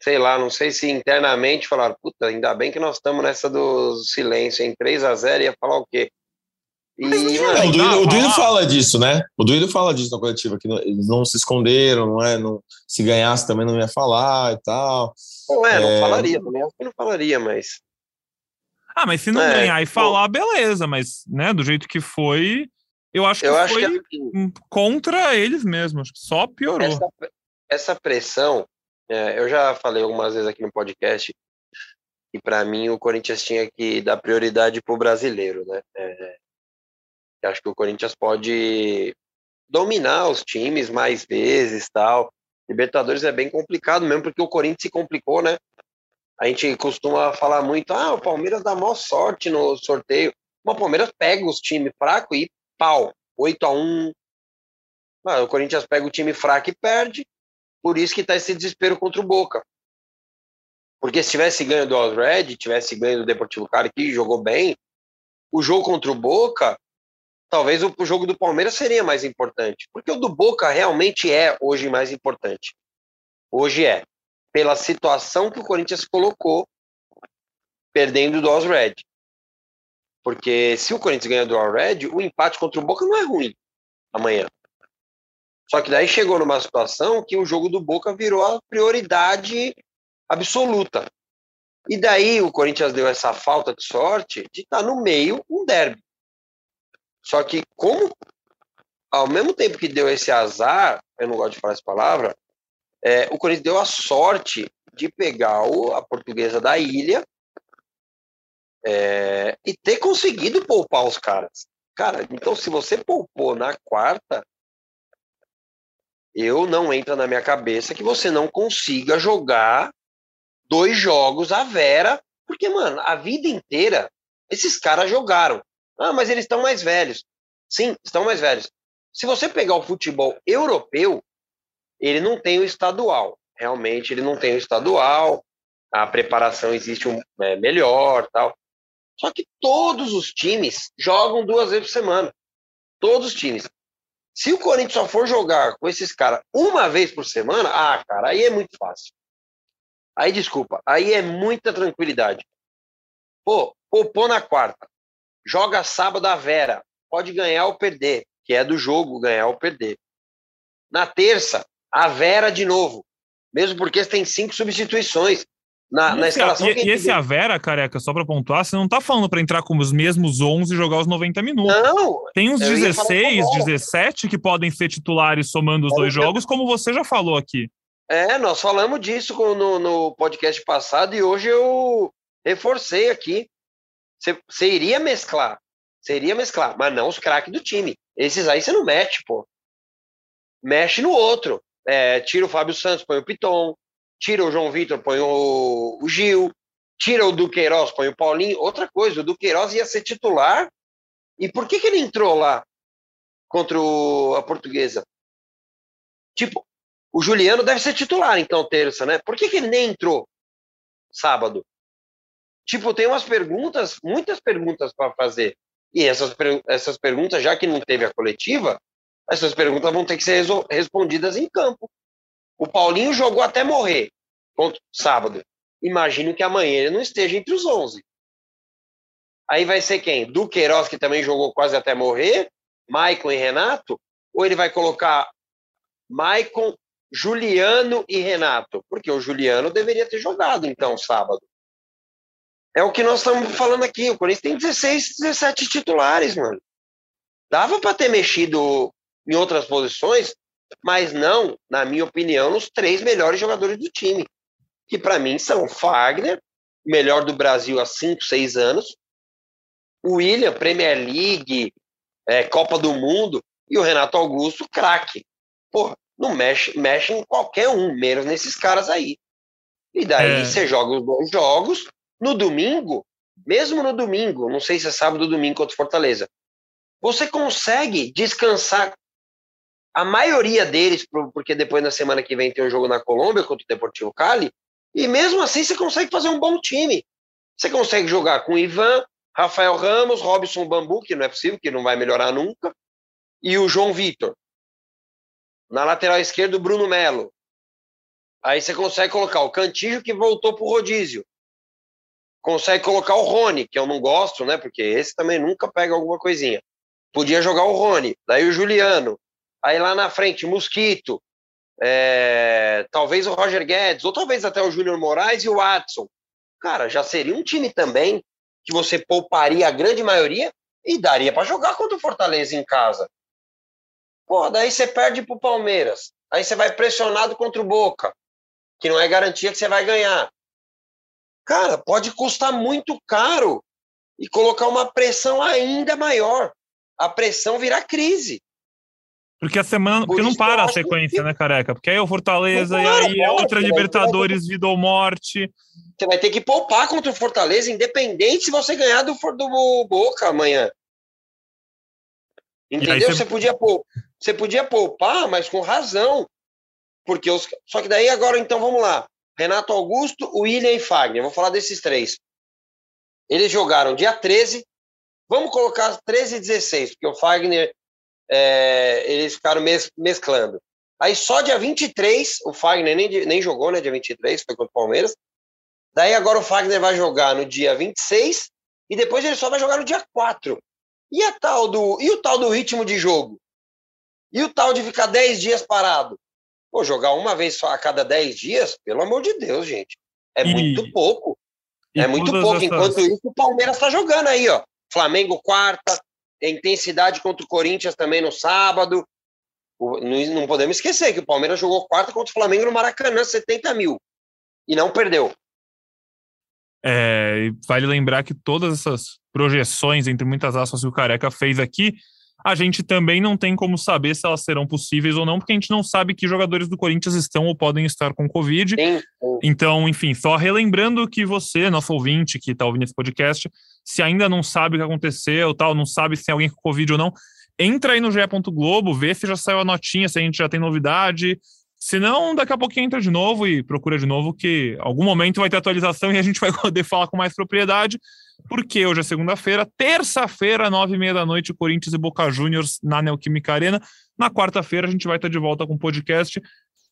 sei lá, não sei se internamente falaram, puta, ainda bem que nós estamos nessa do silêncio, em 3 a 0 ia falar o quê? E, mano, o, Duílio, o Duílio fala disso, né? O Duílio fala disso na coletiva, que eles não se esconderam, não é? Não, se ganhasse também não ia falar e tal. Não é, não é... falaria também, acho que não falaria, mas. Ah, mas se não é, ganhar e falar, beleza, mas, né, do jeito que foi, eu acho que eu foi acho que, assim, contra eles mesmos, só piorou. Essa, essa pressão, é, eu já falei algumas vezes aqui no podcast, e para mim o Corinthians tinha que dar prioridade pro brasileiro, né? É, acho que o Corinthians pode dominar os times mais vezes, tal. Libertadores é bem complicado mesmo, porque o Corinthians se complicou, né? A gente costuma falar muito, ah, o Palmeiras dá maior sorte no sorteio. Mas o Palmeiras pega os times fracos e pau, 8 a 1 ah, O Corinthians pega o time fraco e perde, por isso que tá esse desespero contra o Boca. Porque se tivesse ganho do Alred, tivesse ganho do Deportivo Cali, que jogou bem, o jogo contra o Boca talvez o jogo do Palmeiras seria mais importante, porque o do Boca realmente é hoje mais importante. Hoje é, pela situação que o Corinthians colocou, perdendo do Red. Porque se o Corinthians ganha do Red, o empate contra o Boca não é ruim amanhã. Só que daí chegou numa situação que o jogo do Boca virou a prioridade absoluta. E daí o Corinthians deu essa falta de sorte de estar no meio um derby. Só que, como ao mesmo tempo que deu esse azar, eu não gosto de falar essa palavra, é, o Corinthians deu a sorte de pegar o, a portuguesa da ilha é, e ter conseguido poupar os caras. Cara, então se você poupou na quarta, eu não entra na minha cabeça que você não consiga jogar dois jogos à Vera, porque, mano, a vida inteira esses caras jogaram. Ah, mas eles estão mais velhos. Sim, estão mais velhos. Se você pegar o futebol europeu, ele não tem o estadual. Realmente, ele não tem o estadual. A preparação existe um, é, melhor, tal. Só que todos os times jogam duas vezes por semana. Todos os times. Se o Corinthians só for jogar com esses caras uma vez por semana, ah, cara, aí é muito fácil. Aí, desculpa, aí é muita tranquilidade. Pô, poupou na quarta joga sábado a Vera, pode ganhar ou perder, que é do jogo ganhar ou perder. Na terça, a Vera de novo, mesmo porque tem cinco substituições. Na, na escalação. E, e esse a Vera, careca, só para pontuar, você não tá falando para entrar com os mesmos 11 e jogar os 90 minutos. Não. Tem uns 16, 17 que podem ser titulares somando os dois jogos, como você já falou aqui. É, nós falamos disso no, no podcast passado e hoje eu reforcei aqui. Você iria mesclar. Iria mesclar, mas não os craques do time. Esses aí você não mexe, pô. Mexe no outro. É, tira o Fábio Santos, põe o Piton. Tira o João Vitor, põe o, o Gil. Tira o Duqueiroz, põe o Paulinho. Outra coisa, o Duqueiroz ia ser titular. E por que, que ele entrou lá contra o, a portuguesa? Tipo, o Juliano deve ser titular, então, terça, né? Por que, que ele nem entrou sábado? Tipo, tem umas perguntas, muitas perguntas para fazer. E essas, essas perguntas, já que não teve a coletiva, essas perguntas vão ter que ser respondidas em campo. O Paulinho jogou até morrer contra sábado. Imagino que amanhã ele não esteja entre os 11. Aí vai ser quem? Duqueiroz, que também jogou quase até morrer, Maicon e Renato? Ou ele vai colocar Maicon, Juliano e Renato? Porque o Juliano deveria ter jogado, então, sábado. É o que nós estamos falando aqui. O Corinthians tem 16, 17 titulares, mano. Dava para ter mexido em outras posições, mas não, na minha opinião, nos três melhores jogadores do time. Que para mim são Fagner, melhor do Brasil há 5, 6 anos, o William, Premier League, é, Copa do Mundo, e o Renato Augusto, craque. Porra, não mexe, mexe em qualquer um, menos nesses caras aí. E daí é. você joga os dois jogos, no domingo, mesmo no domingo, não sei se é sábado ou domingo contra o Fortaleza, você consegue descansar a maioria deles, porque depois na semana que vem tem um jogo na Colômbia contra o Deportivo Cali, e mesmo assim você consegue fazer um bom time. Você consegue jogar com Ivan, Rafael Ramos, Robson Bambu, que não é possível, que não vai melhorar nunca, e o João Vitor. Na lateral esquerda, o Bruno Melo. Aí você consegue colocar o Cantillo, que voltou para o rodízio consegue colocar o Rony, que eu não gosto, né? Porque esse também nunca pega alguma coisinha. Podia jogar o Rony, daí o Juliano. Aí lá na frente, Mosquito. É, talvez o Roger Guedes, ou talvez até o Júnior Moraes e o Watson. Cara, já seria um time também que você pouparia a grande maioria e daria para jogar contra o Fortaleza em casa. Pô, daí você perde pro Palmeiras. Aí você vai pressionado contra o Boca, que não é garantia que você vai ganhar. Cara, pode custar muito caro e colocar uma pressão ainda maior. A pressão virar crise. Porque a semana. Por porque não para a sequência, que... né, careca? Porque aí é o Fortaleza para, e aí é outra Libertadores, vida ou morte. Você vai ter que poupar contra o Fortaleza, independente se você ganhar do, do Boca amanhã. Entendeu? Você... você... podia poupar, você podia poupar, mas com razão. Porque os... Só que daí agora, então, vamos lá. Renato Augusto, William e Fagner. Vou falar desses três. Eles jogaram dia 13. Vamos colocar 13 e 16, porque o Fagner, é, eles ficaram mes mesclando. Aí só dia 23, o Fagner nem, nem jogou, né? Dia 23, foi contra o Palmeiras. Daí agora o Fagner vai jogar no dia 26 e depois ele só vai jogar no dia 4. E, a tal do, e o tal do ritmo de jogo? E o tal de ficar 10 dias parado? Pô, jogar uma vez só a cada 10 dias, pelo amor de Deus, gente. É e, muito pouco. É muito pouco. Essas... Enquanto isso, o Palmeiras está jogando aí, ó. Flamengo quarta, intensidade contra o Corinthians também no sábado. Não podemos esquecer que o Palmeiras jogou quarta contra o Flamengo no Maracanã, 70 mil. E não perdeu. É, vale lembrar que todas essas projeções, entre muitas aspas, que o Careca fez aqui, a gente também não tem como saber se elas serão possíveis ou não, porque a gente não sabe que jogadores do Corinthians estão ou podem estar com Covid. Sim. Então, enfim, só relembrando que você, nosso ouvinte que está ouvindo esse podcast, se ainda não sabe o que aconteceu, tal, não sabe se tem alguém com Covid ou não, entra aí no GE. Globo, vê se já saiu a notinha, se a gente já tem novidade. Se não, daqui a pouquinho entra de novo e procura de novo, que algum momento vai ter atualização e a gente vai poder falar com mais propriedade porque hoje é segunda-feira, terça-feira, nove e meia da noite, Corinthians e Boca Juniors na Neoquímica Arena. Na quarta-feira a gente vai estar de volta com o podcast.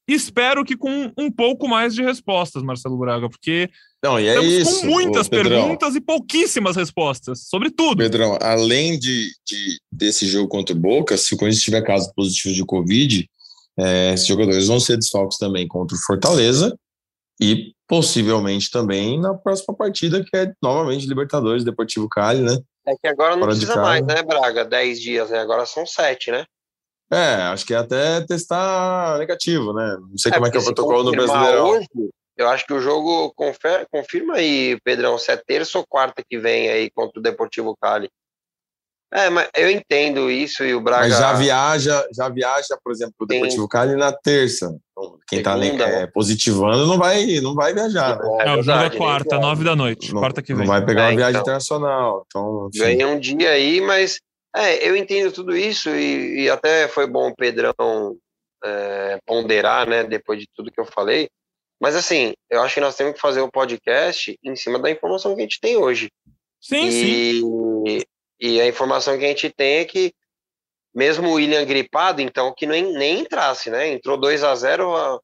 Espero que com um pouco mais de respostas, Marcelo Braga, porque não, e é estamos isso, com muitas perguntas e pouquíssimas respostas, sobre tudo. Pedrão, além de, de, desse jogo contra o Boca, se o Corinthians tiver caso positivo de Covid, é, esses jogadores vão ser desfalques também contra o Fortaleza e possivelmente também na próxima partida, que é novamente Libertadores, Deportivo Cali, né? É que agora não Fora precisa mais, né, Braga? 10 dias, né? Agora são 7, né? É, acho que é até testar negativo, né? Não sei é, como é que é o protocolo no Brasileirão. Hoje, eu acho que o jogo confirma aí, Pedrão, se é terça ou quarta que vem aí contra o Deportivo Cali. É, mas eu entendo isso e o Braga. Mas já viaja, já viaja, por exemplo, o Deportivo Cali na terça. Então, quem está é, positivando não vai, não vai viajar. Né? É, o jogo é quarta, nove da noite, não, quarta que vem. Não vai pegar é, uma viagem então, internacional. Então, Ganhei um dia aí, mas é, eu entendo tudo isso e, e até foi bom o Pedrão é, ponderar, né, depois de tudo que eu falei. Mas assim, eu acho que nós temos que fazer o um podcast em cima da informação que a gente tem hoje. Sim, e, sim. E a informação que a gente tem é que, mesmo o William gripado, então, que nem, nem entrasse, né? Entrou 2 a 0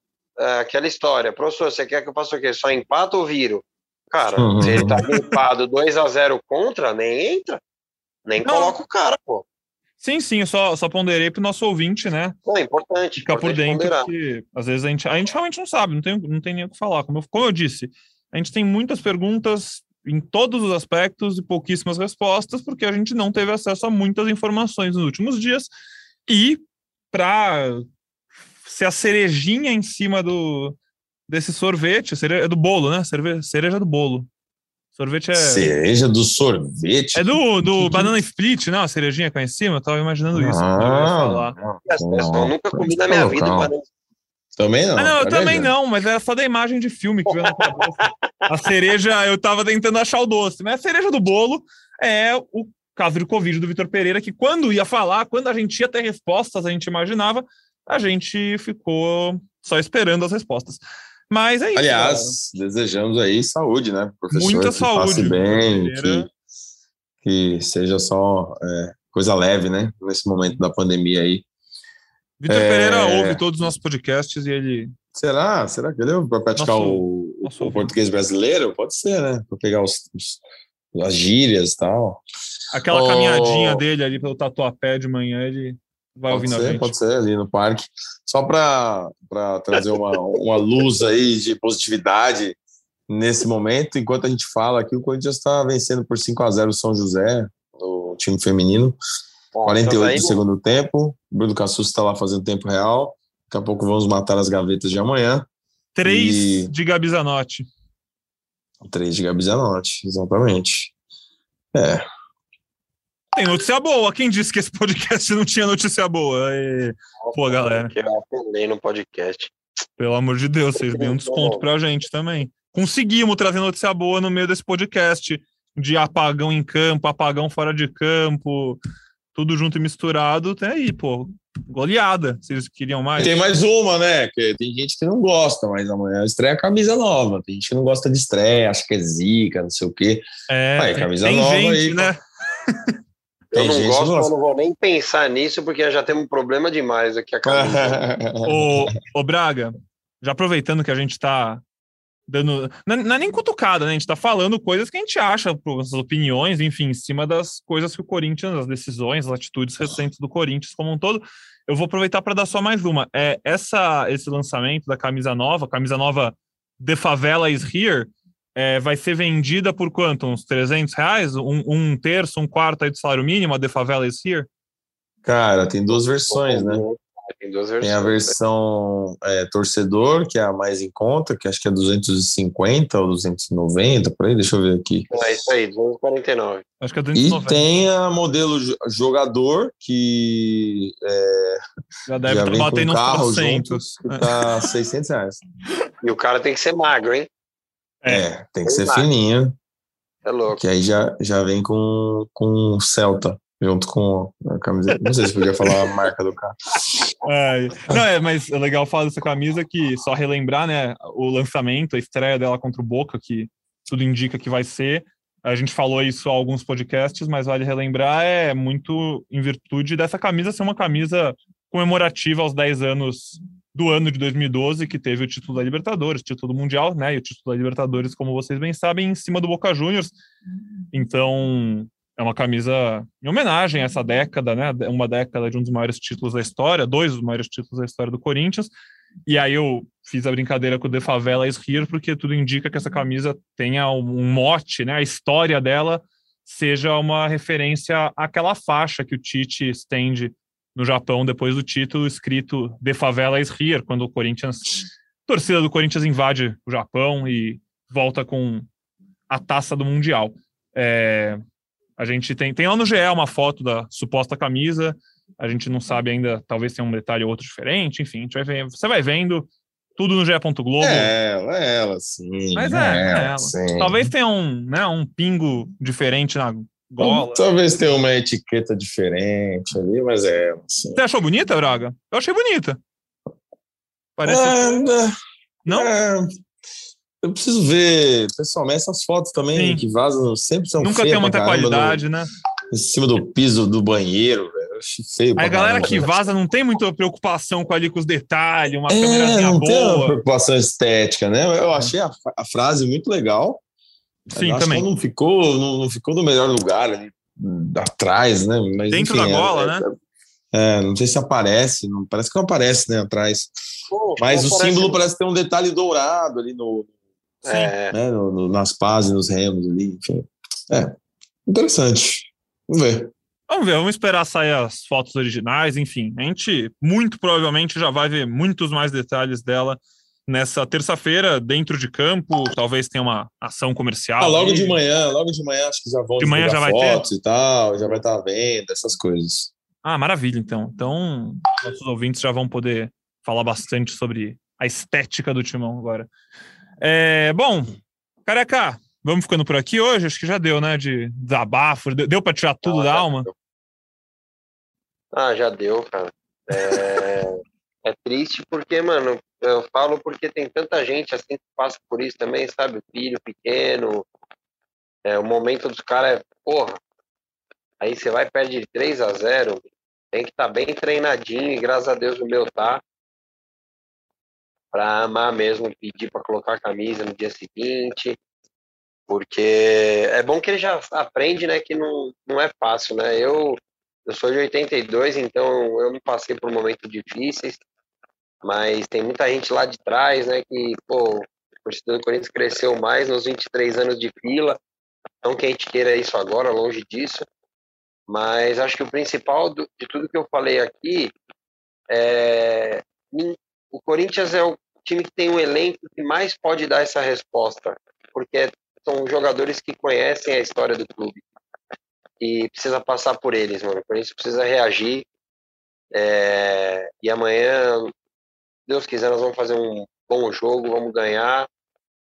aquela história. Professor, você quer que eu faça o quê? Só empata ou viro? Cara, uhum. se ele tá gripado 2 a 0 contra, nem entra. Nem não. coloca o cara, pô. Sim, sim, eu só, só ponderei para o nosso ouvinte, né? É importante. Ficar por dentro, ponderar. porque às vezes a gente, a gente realmente não sabe, não tem, não tem nem o que falar. Como eu, como eu disse, a gente tem muitas perguntas em todos os aspectos e pouquíssimas respostas, porque a gente não teve acesso a muitas informações nos últimos dias. E para ser a cerejinha em cima do desse sorvete, cereja do bolo, né? Cerve, cereja do bolo. Sorvete é. Cereja do sorvete? É do, do Banana Split, não? A cerejinha é em cima? Eu tava imaginando isso. Ah, eu nunca comi na minha vida banana também não. Ah, não, eu também não, mas era só da imagem de filme que veio na cabeça. A cereja, eu tava tentando achar o doce, mas a cereja do bolo é o caso de Covid do Vitor Pereira, que quando ia falar, quando a gente ia ter respostas, a gente imaginava, a gente ficou só esperando as respostas. Mas é isso. Aliás, cara. desejamos aí saúde, né, professor? Muita que saúde. Passe bem, que, que, seja só é, coisa leve, né, nesse momento da pandemia aí. Vitor é... Pereira ouve todos os nossos podcasts e ele. Será? Será que ele para praticar nosso, o, nosso o português brasileiro? Pode ser, né? Para pegar os, os, as gírias e tal. Aquela oh... caminhadinha dele ali pelo tatuapé de manhã, ele vai pode ouvindo ser, a gente. Pode ser, ali no parque. Só para trazer uma, uma luz aí de positividade nesse momento, enquanto a gente fala aqui, o Corinthians está vencendo por 5 a 0 o São José, o time feminino. 48 do segundo tempo. Bruno Cassus está lá fazendo tempo real. Daqui a pouco vamos matar as gavetas de amanhã. Três e... de Gabi Zanotti. Três de Gabi Zanotti, exatamente. É. Tem notícia boa. Quem disse que esse podcast não tinha notícia boa? E... Pô, galera. Que eu no podcast. Pelo amor de Deus, vocês dêem um desconto pra gente também. Conseguimos trazer notícia boa no meio desse podcast. De apagão em campo, apagão fora de campo, tudo junto e misturado, tem aí, pô, goleada. Vocês queriam mais? Tem mais uma, né? Que tem gente que não gosta, mas amanhã estreia a camisa nova. Tem gente que não gosta de estreia, acha que é zica, não sei o quê. É, Vai, camisa tem nova gente, aí, né? Eu não gosto, mas não vou nem pensar nisso, porque já temos um problema demais aqui a camisa. ô, ô, Braga, já aproveitando que a gente tá dando. Não, não, é nem cutucada, né? A gente tá falando coisas que a gente acha, as opiniões, enfim, em cima das coisas que o Corinthians, as decisões, as atitudes recentes do Corinthians como um todo. Eu vou aproveitar para dar só mais uma. É essa esse lançamento da camisa nova, camisa nova The Favela is Here, é, vai ser vendida por quanto? Uns 300 reais? Um, um terço, um quarto aí do salário mínimo, a The Favela is Here? Cara, tem duas versões, né? Tem duas versões. Tem a versão é, torcedor, que é a mais em conta, que acho que é 250 ou 290, por aí, deixa eu ver aqui. É isso aí, 249. Acho que é 290. E tem a modelo jogador, que é, já deve já vem bater com carro 300. junto, que tá 600 reais. E o cara tem que ser magro, hein? É, é tem que ser magro. fininho. É louco. Que aí já, já vem com, com Celta junto com a camiseta. Não sei se podia falar a marca do carro. É, não, é, mas é legal falar dessa camisa que só relembrar, né, o lançamento, a estreia dela contra o Boca, que tudo indica que vai ser. A gente falou isso há alguns podcasts, mas vale relembrar, é muito em virtude dessa camisa ser uma camisa comemorativa aos 10 anos do ano de 2012, que teve o título da Libertadores, título do Mundial, né? E o título da Libertadores, como vocês bem sabem, em cima do Boca Juniors. Então, é uma camisa em homenagem a essa década, né? Uma década de um dos maiores títulos da história, dois dos maiores títulos da história do Corinthians. E aí eu fiz a brincadeira com o The Favela is Here, porque tudo indica que essa camisa tenha um mote, né? A história dela seja uma referência àquela faixa que o Tite estende no Japão depois do título, escrito The Favela is Here, quando o Corinthians, a torcida do Corinthians invade o Japão e volta com a taça do Mundial. É, a gente tem, tem lá no GE uma foto da suposta camisa, a gente não sabe ainda, talvez tenha um detalhe ou outro diferente, enfim, a gente vai ver, você vai vendo tudo no GE. Globo. É ela, é ela, sim. Mas é, é ela. ela. Sim. Talvez tenha um, né, um pingo diferente na gola. Talvez tenha uma etiqueta diferente ali, mas é ela, sim. Você achou bonita, Braga? Eu achei bonita. Parece. É, não? É, eu preciso ver, pessoalmente, essas fotos também Sim. que vazam sempre são Nunca tem muita qualidade, no, né? Em cima do piso do banheiro, velho. Feio a galera que vaza não tem muita preocupação com ali com os detalhes, uma é, câmera não boa. Tem uma preocupação estética, né? Eu é. achei a, a, frase muito legal. Sim, também. não ficou, não, não, ficou no melhor lugar ali atrás, né? Mas, Dentro enfim, da bola, é, né? É, não sei se aparece, não, parece que não aparece, né, atrás. Pô, Mas o símbolo parece ter um detalhe dourado ali no, é. né, no, no nas pás e nos remos ali, enfim. É, interessante. Vamos ver. Vamos ver, vamos esperar sair as fotos originais, enfim. A gente muito provavelmente já vai ver muitos mais detalhes dela nessa terça-feira, dentro de campo, talvez tenha uma ação comercial. Ah, logo aí. de manhã, logo de manhã acho que já vão de manhã já vai fotos ter? e tal, já vai estar vendo essas coisas. Ah, maravilha, então. Então, nossos ouvintes já vão poder falar bastante sobre a estética do timão agora. É, bom, careca, vamos ficando por aqui hoje? Acho que já deu, né? De desabafo. Deu para tirar tudo ah, da alma? Deu. Ah, já deu, cara. É, é triste porque, mano, eu falo porque tem tanta gente assim que passa por isso também, sabe? Filho pequeno. É, o momento dos caras é, porra. Aí você vai perde de 3 a 0 tem que estar tá bem treinadinho e graças a Deus o meu tá para amar mesmo, pedir para colocar a camisa no dia seguinte, porque é bom que ele já aprende, né, que não, não é fácil, né? Eu eu sou de 82, então eu me passei por momentos difíceis, mas tem muita gente lá de trás, né, que, pô, o torcedor do Corinthians cresceu mais nos 23 anos de fila, não que a gente queira isso agora, longe disso, mas acho que o principal do, de tudo que eu falei aqui é o Corinthians é o time que tem um elenco que mais pode dar essa resposta, porque são jogadores que conhecem a história do clube e precisa passar por eles, mano. O Corinthians precisa reagir. É, e amanhã, Deus quiser, nós vamos fazer um bom jogo, vamos ganhar.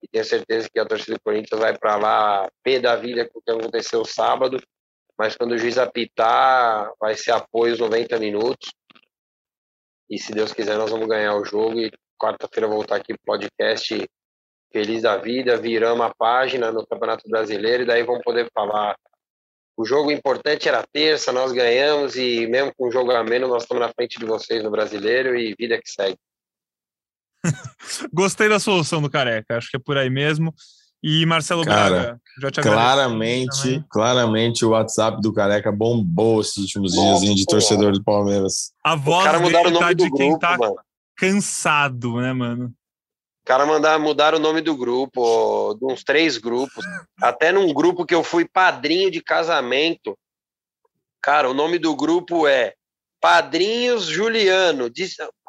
E tenho certeza que a torcida do Corinthians vai para lá pé da vida com o que aconteceu sábado mas quando o juiz apitar, vai ser apoio os 90 minutos. E se Deus quiser, nós vamos ganhar o jogo. E quarta-feira voltar aqui pro podcast Feliz da Vida, viramos a página no Campeonato Brasileiro, e daí vamos poder falar. O jogo importante era terça, nós ganhamos, e mesmo com o jogo a menos, nós estamos na frente de vocês no brasileiro e vida que segue. Gostei da solução do Careca, acho que é por aí mesmo. E Marcelo Cara, Braga, já te Claramente, claramente o WhatsApp do Careca bombou esses últimos dias de torcedor do Palmeiras. A voz cara dele o nome tá de grupo, quem tá mano. Cansado, né, mano? Cara mandar mudar o nome do grupo, de uns três grupos. Até num grupo que eu fui padrinho de casamento. Cara, o nome do grupo é Padrinhos Juliano.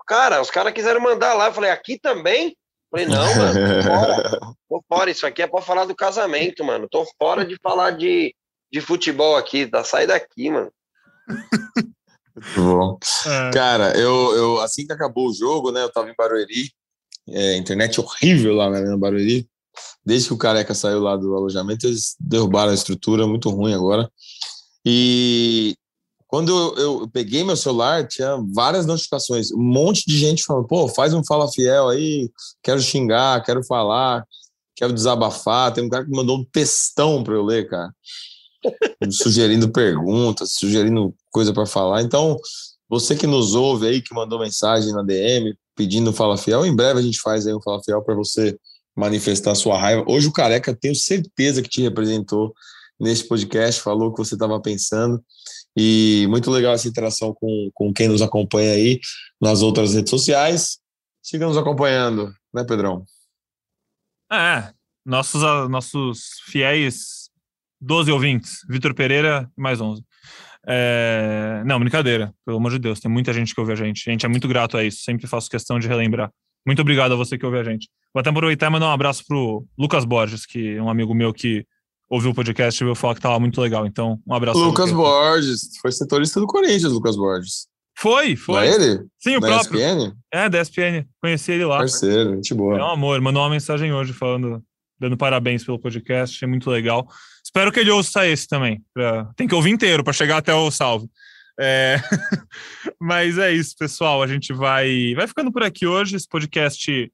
Cara, os caras quiseram mandar lá. Eu falei, aqui também? Falei, não, mano, tô fora. tô fora. Isso aqui é pra falar do casamento, mano. Tô fora de falar de, de futebol aqui. Tá, sai daqui, mano. Muito bom. É. Cara, eu, eu, assim que acabou o jogo, né? Eu tava em Barueri. É, internet horrível lá né, no Barueri. Desde que o Careca saiu lá do alojamento, eles derrubaram a estrutura, muito ruim agora. E quando eu, eu, peguei meu celular, tinha várias notificações, um monte de gente falando, pô, faz um Fala Fiel aí, quero xingar, quero falar, quero desabafar. Tem um cara que mandou um textão para eu ler, cara, sugerindo perguntas, sugerindo coisa para falar. Então, você que nos ouve aí, que mandou mensagem na DM pedindo Fala Fiel, em breve a gente faz aí um Fala Fiel para você manifestar sua raiva. Hoje o Careca, tenho certeza que te representou neste podcast, falou o que você estava pensando. E muito legal essa interação com, com quem nos acompanha aí nas outras redes sociais. Siga nos acompanhando, né, Pedrão? É, nossos, nossos fiéis 12 ouvintes, Vitor Pereira e mais 11. É... Não, brincadeira, pelo amor de Deus, tem muita gente que ouve a gente. A gente é muito grato a isso, sempre faço questão de relembrar. Muito obrigado a você que ouve a gente. Vou até aproveitar e mandar um abraço pro Lucas Borges, que é um amigo meu que ouviu o podcast e veio falar que tava muito legal. Então, um abraço. Lucas Borges, foi setorista do Corinthians, Lucas Borges. Foi, foi. Não é ele? Sim, o da próprio. ESPN? É, da ESPN. Conheci ele lá. Parceiro, gente boa. É um amor. Mandou uma mensagem hoje falando, dando parabéns pelo podcast. Achei muito legal. Espero que ele ouça esse também. Pra... Tem que ouvir inteiro para chegar até o salve. É... Mas é isso, pessoal. A gente vai, vai ficando por aqui hoje. Esse podcast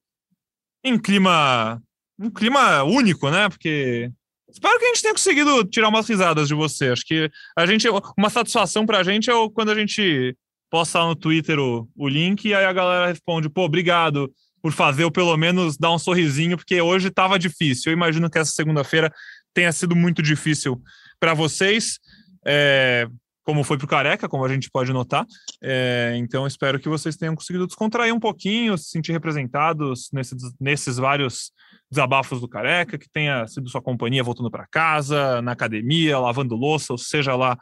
em clima, um clima único, né? Porque Espero que a gente tenha conseguido tirar umas risadas de você. Acho que a gente, uma satisfação pra gente é quando a gente posta no Twitter o, o link e aí a galera responde, pô, obrigado por fazer ou pelo menos dar um sorrisinho, porque hoje estava difícil. Eu imagino que essa segunda-feira tenha sido muito difícil para vocês. é, como foi para o Careca, como a gente pode notar. É, então, espero que vocês tenham conseguido descontrair um pouquinho, se sentir representados nesses, nesses vários desabafos do Careca, que tenha sido sua companhia voltando para casa, na academia, lavando louça, ou seja lá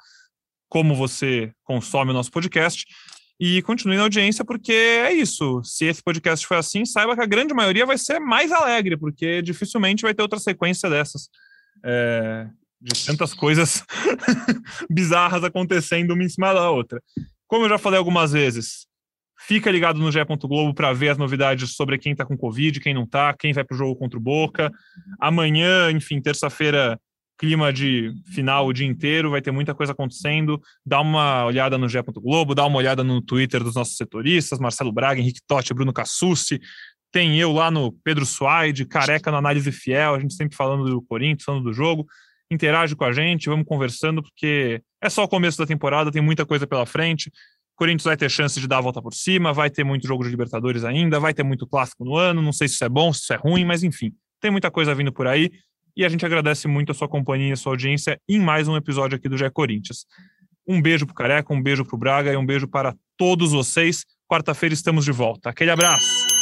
como você consome o nosso podcast. E continue na audiência, porque é isso. Se esse podcast foi assim, saiba que a grande maioria vai ser mais alegre, porque dificilmente vai ter outra sequência dessas. É, de tantas coisas bizarras acontecendo uma em cima da outra. Como eu já falei algumas vezes, fica ligado no GE. Globo para ver as novidades sobre quem está com Covid, quem não está, quem vai para o jogo contra o Boca. Amanhã, enfim, terça-feira, clima de final o dia inteiro, vai ter muita coisa acontecendo. Dá uma olhada no GE. Globo, dá uma olhada no Twitter dos nossos setoristas, Marcelo Braga, Henrique Totti, Bruno Cassucci. Tem eu lá no Pedro Suaide, careca no Análise Fiel, a gente sempre falando do Corinthians, falando do jogo. Interage com a gente, vamos conversando, porque é só o começo da temporada, tem muita coisa pela frente. Corinthians vai ter chance de dar a volta por cima, vai ter muito jogo de Libertadores ainda, vai ter muito clássico no ano. Não sei se isso é bom, se isso é ruim, mas enfim, tem muita coisa vindo por aí e a gente agradece muito a sua companhia e a sua audiência em mais um episódio aqui do Gé Corinthians. Um beijo pro Careca, um beijo pro Braga e um beijo para todos vocês. Quarta-feira estamos de volta. Aquele abraço!